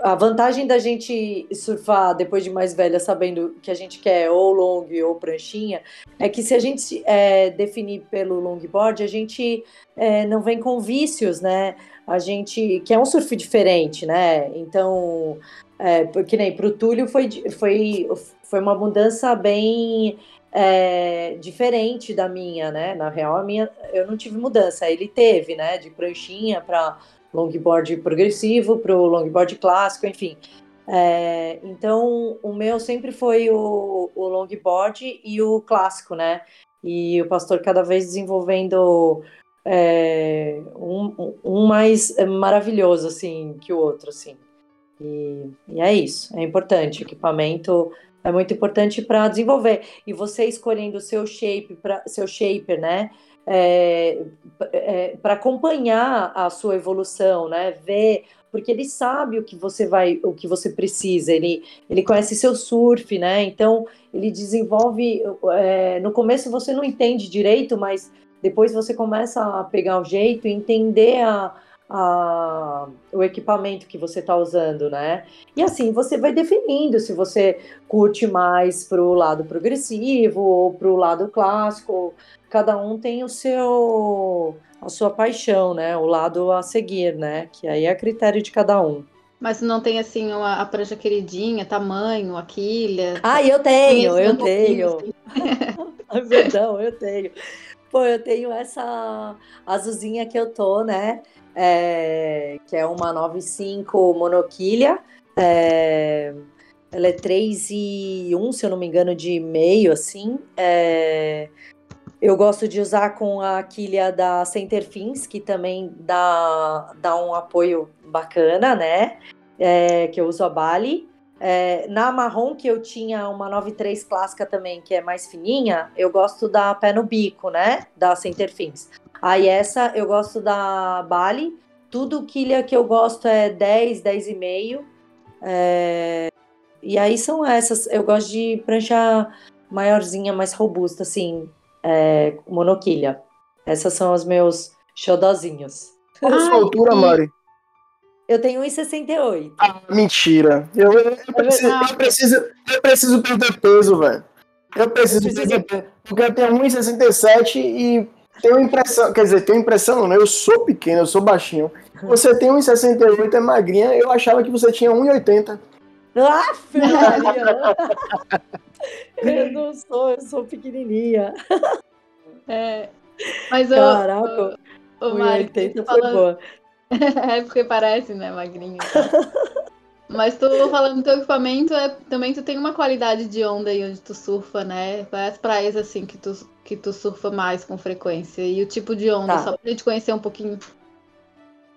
Speaker 3: a vantagem da gente surfar depois de mais velha, sabendo que a gente quer ou long ou pranchinha, é que se a gente é, definir pelo longboard, a gente é, não vem com vícios, né? A gente que é um surf diferente, né? Então, é, que nem o Túlio foi, foi, foi uma mudança bem é, diferente da minha, né? Na real, a minha eu não tive mudança, ele teve, né? De pranchinha para longboard progressivo para o longboard clássico, enfim. É, então, o meu sempre foi o, o longboard e o clássico, né? E o pastor cada vez desenvolvendo é, um, um mais maravilhoso, assim, que o outro, assim. E, e, é isso, é importante. Equipamento é muito importante para desenvolver. E você escolhendo o seu shape, pra, seu shaper, né? É, é, para acompanhar a sua evolução, né? Ver, porque ele sabe o que você vai, o que você precisa. Ele, ele conhece seu surf, né? Então ele desenvolve. É, no começo você não entende direito, mas depois você começa a pegar o jeito e entender a, a, o equipamento que você está usando, né? E assim você vai definindo se você curte mais para o lado progressivo ou para o lado clássico. Cada um tem o seu a sua paixão, né? O lado a seguir, né? Que aí é a critério de cada um.
Speaker 1: Mas não tem assim uma, a prancha queridinha, tamanho, a quilha?
Speaker 3: Ah, eu tenho, eu tenho. Assim. Perdão, eu tenho. Pô, eu tenho essa azulzinha que eu tô, né? é, que é uma 95 monoquilha. É, ela é 3 e 1, se eu não me engano, de meio, assim. É, eu gosto de usar com a quilha da Centerfins, que também dá, dá um apoio bacana, né? É, que eu uso a Bali. É, na marrom, que eu tinha uma 93 clássica também, que é mais fininha, eu gosto da pé no bico, né? Da Centerfins. Aí essa eu gosto da Bali. Tudo quilha que eu gosto é 10, 10,5. É... E aí são essas. Eu gosto de prancha maiorzinha, mais robusta, assim, é... monoquilha. Essas são os meus xodozinhos.
Speaker 2: Qual a sua altura, Mari?
Speaker 3: Eu tenho 1,68.
Speaker 2: Ah, mentira. Eu, eu, eu, preciso, eu, preciso, eu preciso perder peso, velho. Eu preciso perder peso. Porque eu tenho 1,67 e tenho impressão, quer dizer, tenho impressão, né? Eu sou pequeno, eu sou baixinho. Você tem 1,68, é magrinha, eu achava que você tinha 1,80.
Speaker 3: Ah, eu não sou, eu sou pequenininha.
Speaker 1: É, mas eu,
Speaker 3: Caraca, o, o Mari, 1,80 foi boa.
Speaker 1: é porque parece, né, magrinho. Mas tu falando do teu equipamento, é, também tu tem uma qualidade de onda aí onde tu surfa, né? Quais as praias assim que tu, que tu surfa mais com frequência? E o tipo de onda, tá. só pra gente conhecer um pouquinho.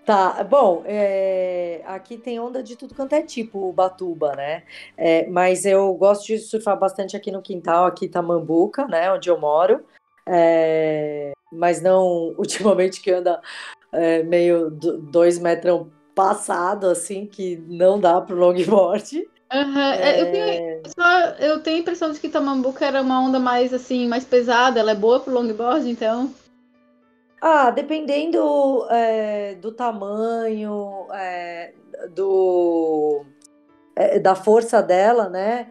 Speaker 3: Tá, bom, é, aqui tem onda de tudo quanto é tipo, Batuba, né? É, mas eu gosto de surfar bastante aqui no quintal, aqui Tamambuca, né? Onde eu moro. É, mas não ultimamente que anda é, meio dois metros passado, assim, que não dá pro longboard.
Speaker 1: Uhum. É... Eu, tenho, só, eu tenho a impressão de que Tamambuca era uma onda mais assim, mais pesada, ela é boa pro longboard, então.
Speaker 3: Ah, dependendo é, do tamanho, é, do, é, da força dela, né?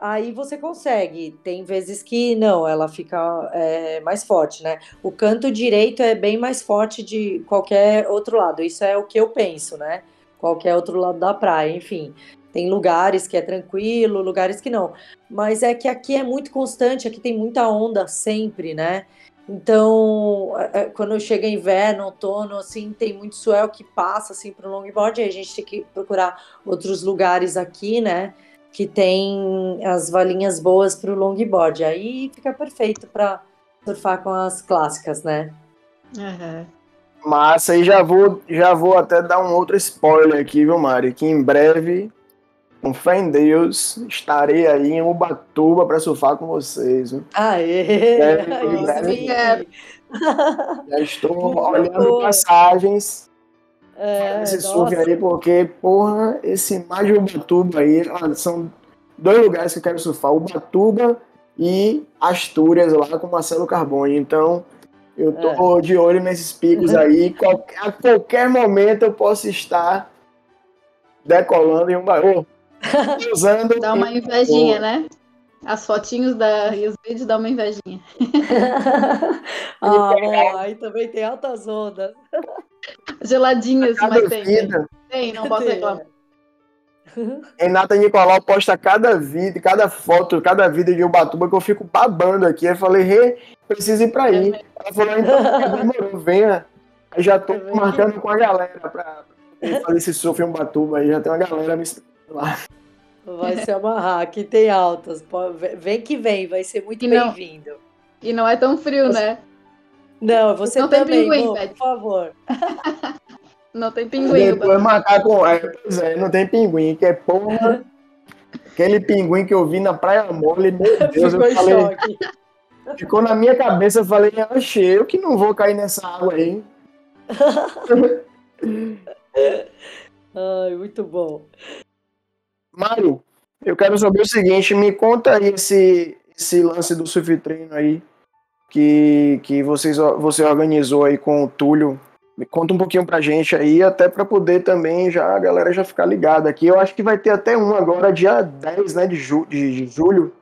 Speaker 3: Aí você consegue. Tem vezes que não, ela fica é, mais forte, né? O canto direito é bem mais forte de qualquer outro lado. Isso é o que eu penso, né? Qualquer outro lado da praia, enfim. Tem lugares que é tranquilo, lugares que não. Mas é que aqui é muito constante, aqui tem muita onda sempre, né? Então, é, é, quando chega inverno, outono, assim, tem muito swell que passa assim para o longboard, aí a gente tem que procurar outros lugares aqui, né? Que tem as valinhas boas para o longboard. Aí fica perfeito para surfar com as clássicas, né?
Speaker 1: Uhum.
Speaker 2: Massa, e já vou, já vou até dar um outro spoiler aqui, viu, Mari? Que em breve, com fé em Deus, estarei aí em Ubatuba para surfar com vocês. Viu?
Speaker 3: Aê!
Speaker 2: Deve, Já estou olhando passagens é, esse surf aí, porque, porra, esse mar de Ubatuba aí, são dois lugares que eu quero surfar, Ubatuba e Astúrias, lá com Marcelo Carbone. Então, eu tô é. de olho nesses picos aí. a qualquer momento eu posso estar decolando em um barulho.
Speaker 1: Usando. Dá uma invejinha, né? As fotinhos da, e os vídeos dão uma invejinha.
Speaker 3: ah, aí também tem altas ondas.
Speaker 1: Geladinhas, mas tem. Vida. Tem, não posso reclamar.
Speaker 2: Renata Nicolau posta cada vídeo, cada foto, cada vídeo de Ubatuba que eu fico babando aqui. Eu falei, Rê, preciso ir pra aí. Ela falou, então, demorou, venha. Aí já tô marcando com a galera pra fazer esse surf em Ubatuba aí. Já tem uma galera me lá.
Speaker 3: Vai se amarrar, aqui tem altas. Vem que vem, vai ser muito bem-vindo.
Speaker 1: E não é tão frio, né?
Speaker 3: Não, você não também, tem pinguim, Bom, por favor.
Speaker 1: Não tem pinguim.
Speaker 2: Depois macaco, é, pois é, não tem pinguim, que é porra. aquele pinguim que eu vi na Praia Mole, meu Deus, eu falei. Choque. Ficou na minha cabeça, eu falei, achei eu que não vou cair nessa água aí.
Speaker 3: Ai, muito bom.
Speaker 2: Mário, eu quero saber o seguinte, me conta aí esse, esse lance do surf treino aí que, que vocês, você organizou aí com o Túlio. Me conta um pouquinho pra gente aí, até para poder também já a galera já ficar ligada aqui. Eu acho que vai ter até um agora, dia 10 né, de, ju, de, de julho.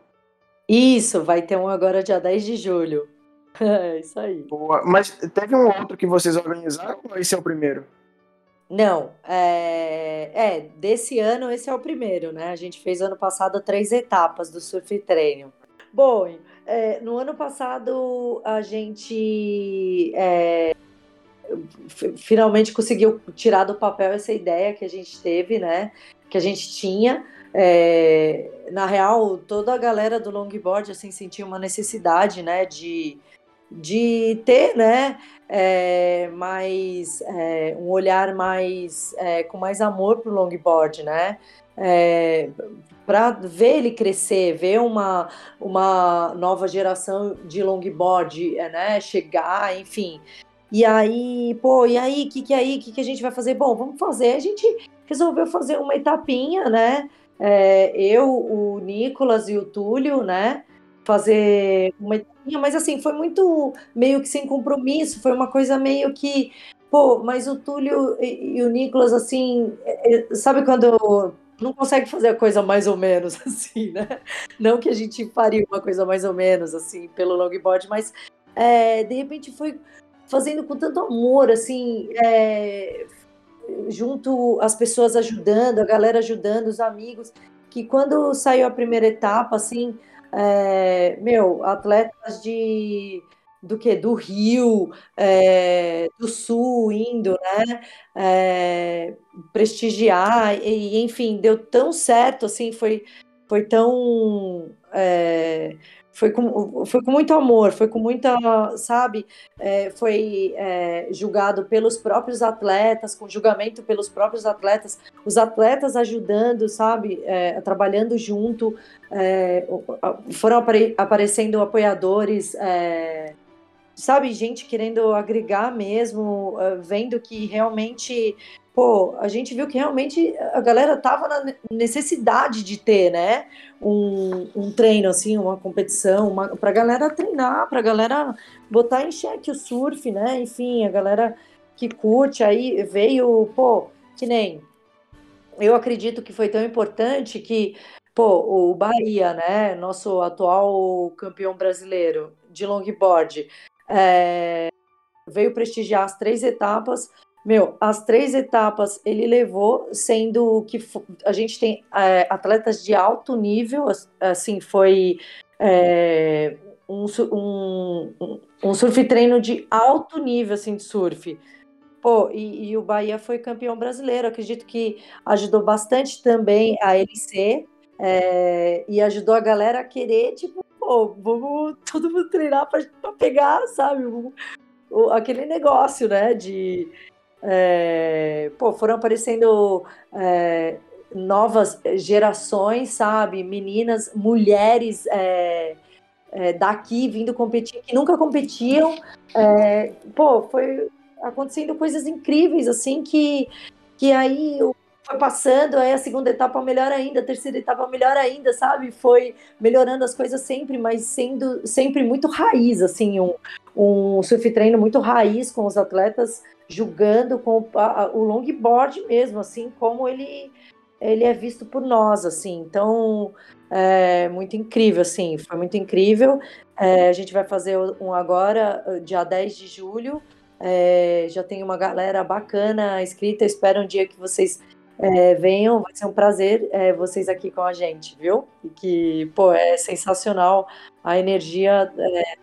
Speaker 3: Isso, vai ter um agora dia 10 de julho. É isso aí.
Speaker 2: Boa. Mas teve um outro que vocês organizaram ou esse é o primeiro?
Speaker 3: Não, é, é, desse ano esse é o primeiro, né? A gente fez ano passado três etapas do surf treino. Bom, é, no ano passado a gente é, finalmente conseguiu tirar do papel essa ideia que a gente teve, né? Que a gente tinha. É, na real, toda a galera do longboard assim sentia uma necessidade, né? De, de ter, né? É, mais é, um olhar mais é, com mais amor para o longboard, né? É, para ver ele crescer, ver uma, uma nova geração de longboard, é, né? Chegar, enfim. E aí, pô, e aí, o que, que aí, o que, que a gente vai fazer? Bom, vamos fazer. A gente resolveu fazer uma etapinha, né? É, eu, o Nicolas e o Túlio, né? Fazer uma etapinha, mas assim, foi muito meio que sem compromisso, foi uma coisa meio que, pô, mas o Túlio e, e o Nicolas, assim, é, é, sabe quando não consegue fazer a coisa mais ou menos assim, né? Não que a gente faria uma coisa mais ou menos assim pelo longboard, mas é, de repente foi fazendo com tanto amor, assim, é, junto as pessoas ajudando, a galera ajudando, os amigos, que quando saiu a primeira etapa, assim, é, meu, atletas de do que do Rio, é, do Sul indo, né, é, prestigiar e enfim deu tão certo assim, foi foi tão é, foi com, foi com muito amor, foi com muita, sabe, foi julgado pelos próprios atletas, com julgamento pelos próprios atletas, os atletas ajudando, sabe, trabalhando junto, foram apare aparecendo apoiadores, sabe, gente querendo agregar mesmo, é, vendo que realmente pô, a gente viu que realmente a galera tava na necessidade de ter, né, um, um treino, assim, uma competição, uma, pra galera treinar, pra galera botar em xeque o surf, né, enfim, a galera que curte, aí veio, pô, que nem, eu acredito que foi tão importante que, pô, o Bahia, né, nosso atual campeão brasileiro de longboard, é, veio prestigiar as três etapas, meu, as três etapas ele levou, sendo que a gente tem é, atletas de alto nível, assim, foi é, um, um, um, surf treino de alto nível, assim, de surf. Pô, e, e, o Bahia foi campeão brasileiro, acredito que ajudou bastante também a LC, é, e ajudou a galera a querer, tipo, pô, vamos todo mundo treinar para pegar, sabe, o, o, aquele negócio, né, de é, pô, foram aparecendo é, novas gerações, sabe? Meninas, mulheres é, é daqui vindo competir, que nunca competiam. É, pô, foi acontecendo coisas incríveis, assim, que, que aí foi passando, aí a segunda etapa melhor ainda, a terceira etapa melhor ainda, sabe? Foi melhorando as coisas sempre, mas sendo sempre muito raiz, assim, um, um surf treino muito raiz com os atletas julgando com o longboard mesmo, assim, como ele, ele é visto por nós, assim. Então, é muito incrível, assim, foi muito incrível. É, a gente vai fazer um agora, dia 10 de julho. É, já tem uma galera bacana inscrita. Espero um dia que vocês é, venham. Vai ser um prazer é, vocês aqui com a gente, viu? E que, pô, é sensacional a energia é,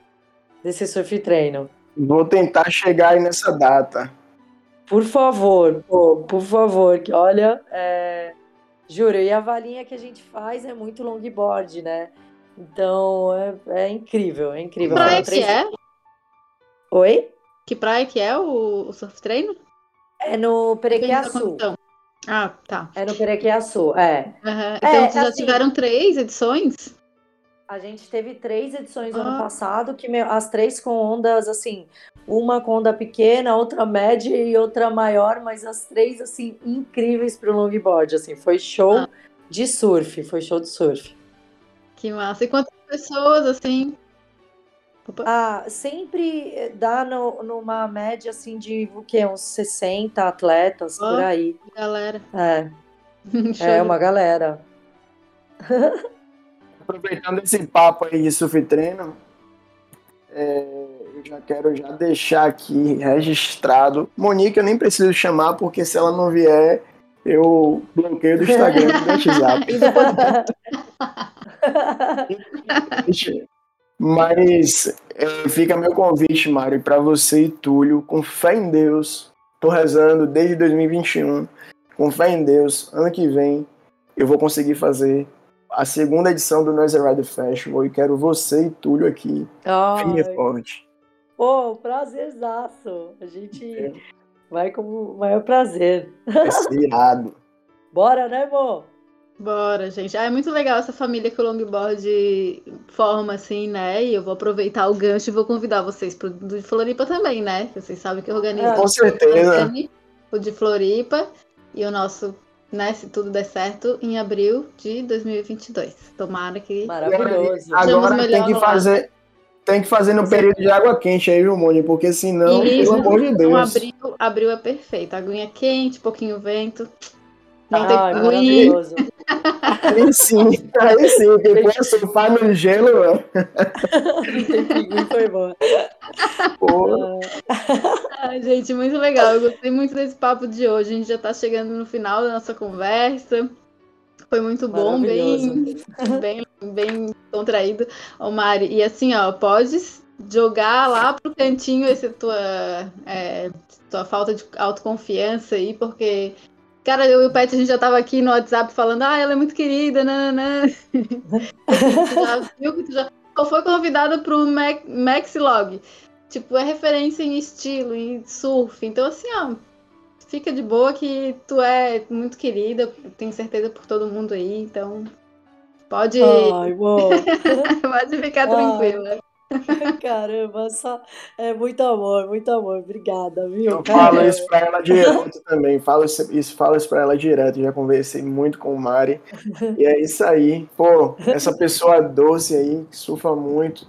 Speaker 3: desse surf treino.
Speaker 2: Vou tentar chegar aí nessa data.
Speaker 3: Por favor, pô, por favor, que olha, é, juro, e a valinha que a gente faz é muito longboard, né? Então é, é incrível, é incrível.
Speaker 1: Que praia que é?
Speaker 3: Oi?
Speaker 1: Que praia que é o, o surf treino?
Speaker 3: É no Perequiaçu.
Speaker 1: Ah, tá.
Speaker 3: É no Perequiaçu, é.
Speaker 1: Uhum. Então, é, vocês já assim, tiveram três edições?
Speaker 3: A gente teve três edições no ano ah. passado, que as três com ondas, assim, uma com onda pequena, outra média e outra maior, mas as três, assim, incríveis para o longboard, assim, foi show ah. de surf, foi show de surf.
Speaker 1: Que massa. E quantas pessoas, assim?
Speaker 3: Opa. Ah, sempre dá no, numa média assim de o quê? Uns 60 atletas oh, por aí.
Speaker 1: Galera.
Speaker 3: É. é uma galera.
Speaker 2: Aproveitando esse papo aí de surf treino, é, eu já quero já deixar aqui registrado. Monique, eu nem preciso chamar, porque se ela não vier, eu bloqueio do Instagram do WhatsApp. Mas é, fica meu convite, Mário, para você e Túlio, com fé em Deus. Tô rezando desde 2021. Com fé em Deus, ano que vem eu vou conseguir fazer a segunda edição do Noise Rider Festival e quero você e Túlio aqui, firme forte.
Speaker 3: Pô, prazerzaço. A gente é. vai com o maior prazer.
Speaker 2: Irado.
Speaker 3: Bora, né, amor?
Speaker 1: Bora, gente. Ah, é muito legal essa família que o longboard forma, assim, né? E eu vou aproveitar o gancho e vou convidar vocês pro do de Floripa também, né? Vocês sabem que eu organizo
Speaker 2: é, com certeza.
Speaker 1: o de Floripa e o nosso, né, se tudo der certo, em abril de 2022. Tomara que
Speaker 3: Maravilhoso.
Speaker 2: Agora tem que fazer tem que fazer no período de água quente aí, viu, Mônica? Porque senão, Isso, pelo amor de Deus. Então,
Speaker 1: abril, abril é perfeito. Aguinha quente, pouquinho vento. Não
Speaker 3: ah, tem maravilhoso.
Speaker 2: Aí sim, aí sim, quem pode surfar no gelo,
Speaker 3: mano. Pinguim foi bom.
Speaker 1: Ai, gente, muito legal. Eu gostei muito desse papo de hoje. A gente já tá chegando no final da nossa conversa. Foi muito bom, bem, bem, bem contraído, o Mari. E assim, ó, pode jogar lá pro cantinho essa tua, é, tua falta de autoconfiança aí, porque Cara, eu e o Pet, a gente já tava aqui no WhatsApp falando, ah, ela é muito querida, nanã. já viu que tu já foi convidada pro Maxilog. Tipo, é referência em estilo, em surf. Então, assim, ó, fica de boa que tu é muito querida, tenho certeza por todo mundo aí, então pode.
Speaker 3: Ai,
Speaker 1: pode ficar tranquila.
Speaker 3: Caramba, só é muito amor, muito amor. Obrigada, viu?
Speaker 2: Eu falo isso pra ela direto também. Falo isso, falo isso pra ela direto. Já conversei muito com o Mari. E é isso aí. Pô, essa pessoa doce aí, que surfa muito.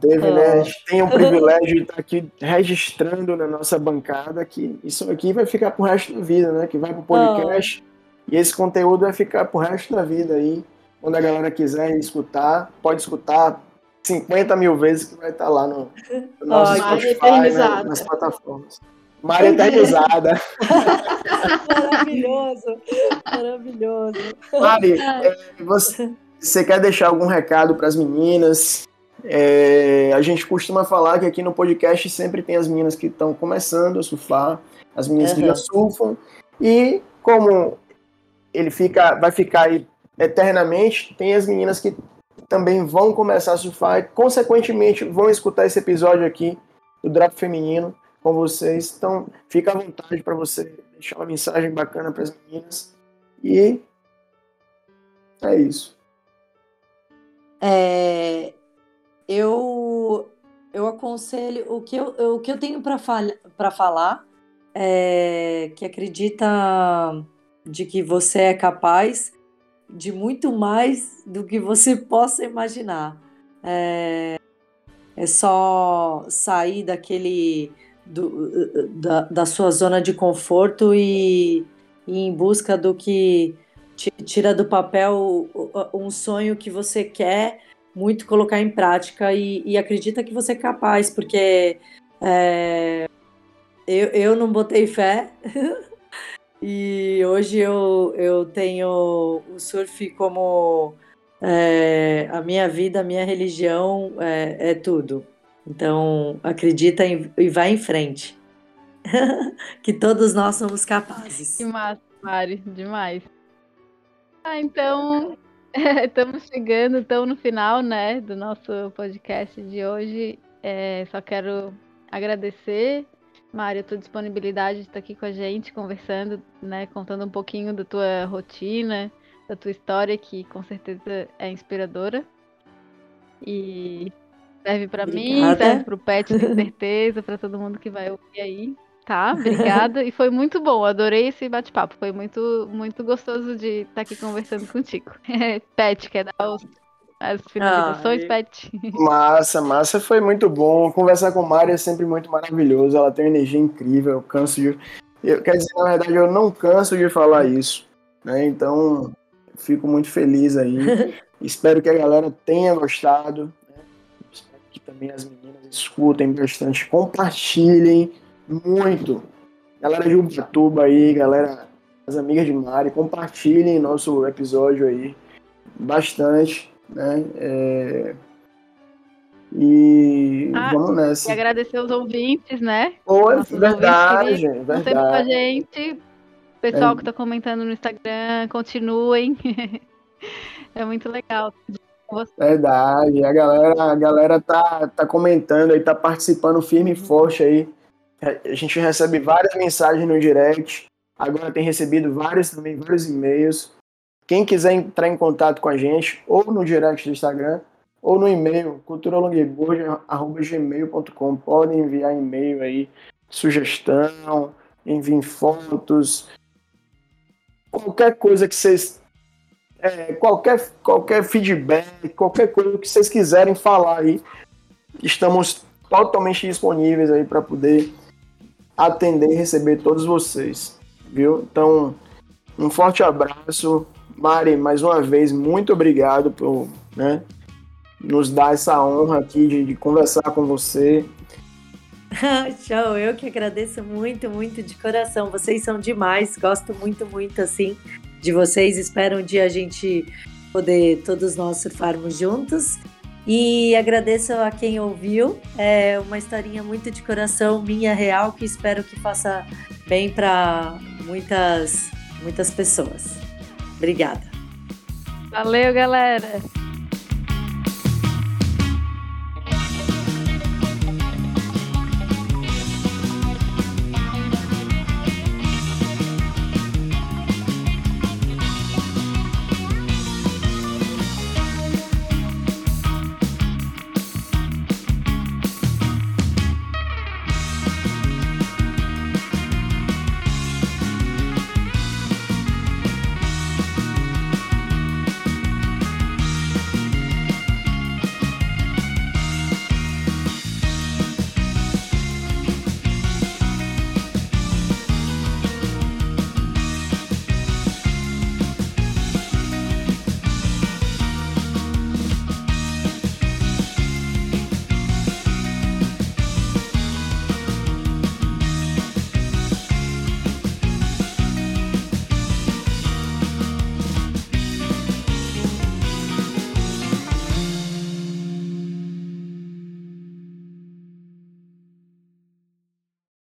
Speaker 2: Teve, né? A gente tem o privilégio de estar aqui registrando na nossa bancada que isso aqui vai ficar pro resto da vida, né? Que vai pro podcast. E esse conteúdo vai ficar pro resto da vida aí. Quando a galera quiser escutar, pode escutar 50 mil vezes que vai estar lá no, no nosso Spotify, né, nas plataformas. Maria eternizada.
Speaker 3: maravilhoso, maravilhoso.
Speaker 2: Mari, é, você, você quer deixar algum recado para as meninas? É, a gente costuma falar que aqui no podcast sempre tem as meninas que estão começando a surfar, as meninas uhum. que já surfam, e como ele fica, vai ficar aí eternamente, tem as meninas que também vão começar a surfar e, consequentemente, vão escutar esse episódio aqui do Drop Feminino com vocês. Então, fica à vontade para você deixar uma mensagem bacana para as meninas. E é isso.
Speaker 3: É, eu, eu aconselho o que eu, o que eu tenho para falar é que acredita de que você é capaz de muito mais do que você possa imaginar. É, é só sair daquele do, da, da sua zona de conforto e, e em busca do que te tira do papel um sonho que você quer muito colocar em prática e, e acredita que você é capaz, porque é, eu, eu não botei fé E hoje eu, eu tenho o surf como é, a minha vida, a minha religião, é, é tudo. Então, acredita em, e vai em frente. que todos nós somos capazes.
Speaker 1: Que massa, Mari, demais. Ah, então, estamos chegando, estamos no final, né, do nosso podcast de hoje. É, só quero agradecer Mari, a tua disponibilidade de estar aqui com a gente, conversando, né, contando um pouquinho da tua rotina, da tua história, que com certeza é inspiradora. E serve para mim, serve para o Pet, tenho certeza, para todo mundo que vai ouvir aí. Tá, obrigada. e foi muito bom, adorei esse bate-papo. Foi muito, muito gostoso de estar aqui conversando contigo. Pet, quer dar os, as finalizações, Ai. Pet?
Speaker 2: Massa, massa. Foi muito bom. Conversar com Mari é sempre muito maravilhoso. Ela tem uma energia incrível. Eu canso de. Eu, quer dizer, na verdade, eu não canso de falar isso. Né? Então, fico muito feliz aí. Espero que a galera tenha gostado. Né? Espero que também as meninas escutem bastante, compartilhem muito. Galera de Ubatuba aí, galera, as amigas de Mari, compartilhem nosso episódio aí bastante, né? É... E ah, vamos nessa.
Speaker 1: E agradecer os ouvintes, né?
Speaker 2: Oi, Nossos verdade, ouvintes verdade.
Speaker 1: com a gente. Pessoal é. que está comentando no Instagram, continuem. é muito legal.
Speaker 2: Verdade, a galera, a galera tá, tá comentando aí, tá participando firme e forte aí a gente recebe várias mensagens no direct. Agora tem recebido vários também, vários e-mails. Quem quiser entrar em contato com a gente, ou no direct do Instagram, ou no e-mail, culturalongboard.gmail.com. Podem enviar e-mail aí, sugestão, enviem fotos, qualquer coisa que vocês. É, qualquer, qualquer feedback, qualquer coisa que vocês quiserem falar aí, estamos totalmente disponíveis aí para poder atender e receber todos vocês, viu? Então, um forte abraço. Mari, mais uma vez, muito obrigado por né, nos dar essa honra aqui de, de conversar com você.
Speaker 3: Show, eu que agradeço muito, muito de coração. Vocês são demais, gosto muito, muito assim de vocês. Espero um dia a gente poder todos nós surfarmos juntos. E agradeço a quem ouviu. É uma historinha muito de coração, minha real, que espero que faça bem para muitas, muitas pessoas. Obrigada.
Speaker 1: Valeu, galera!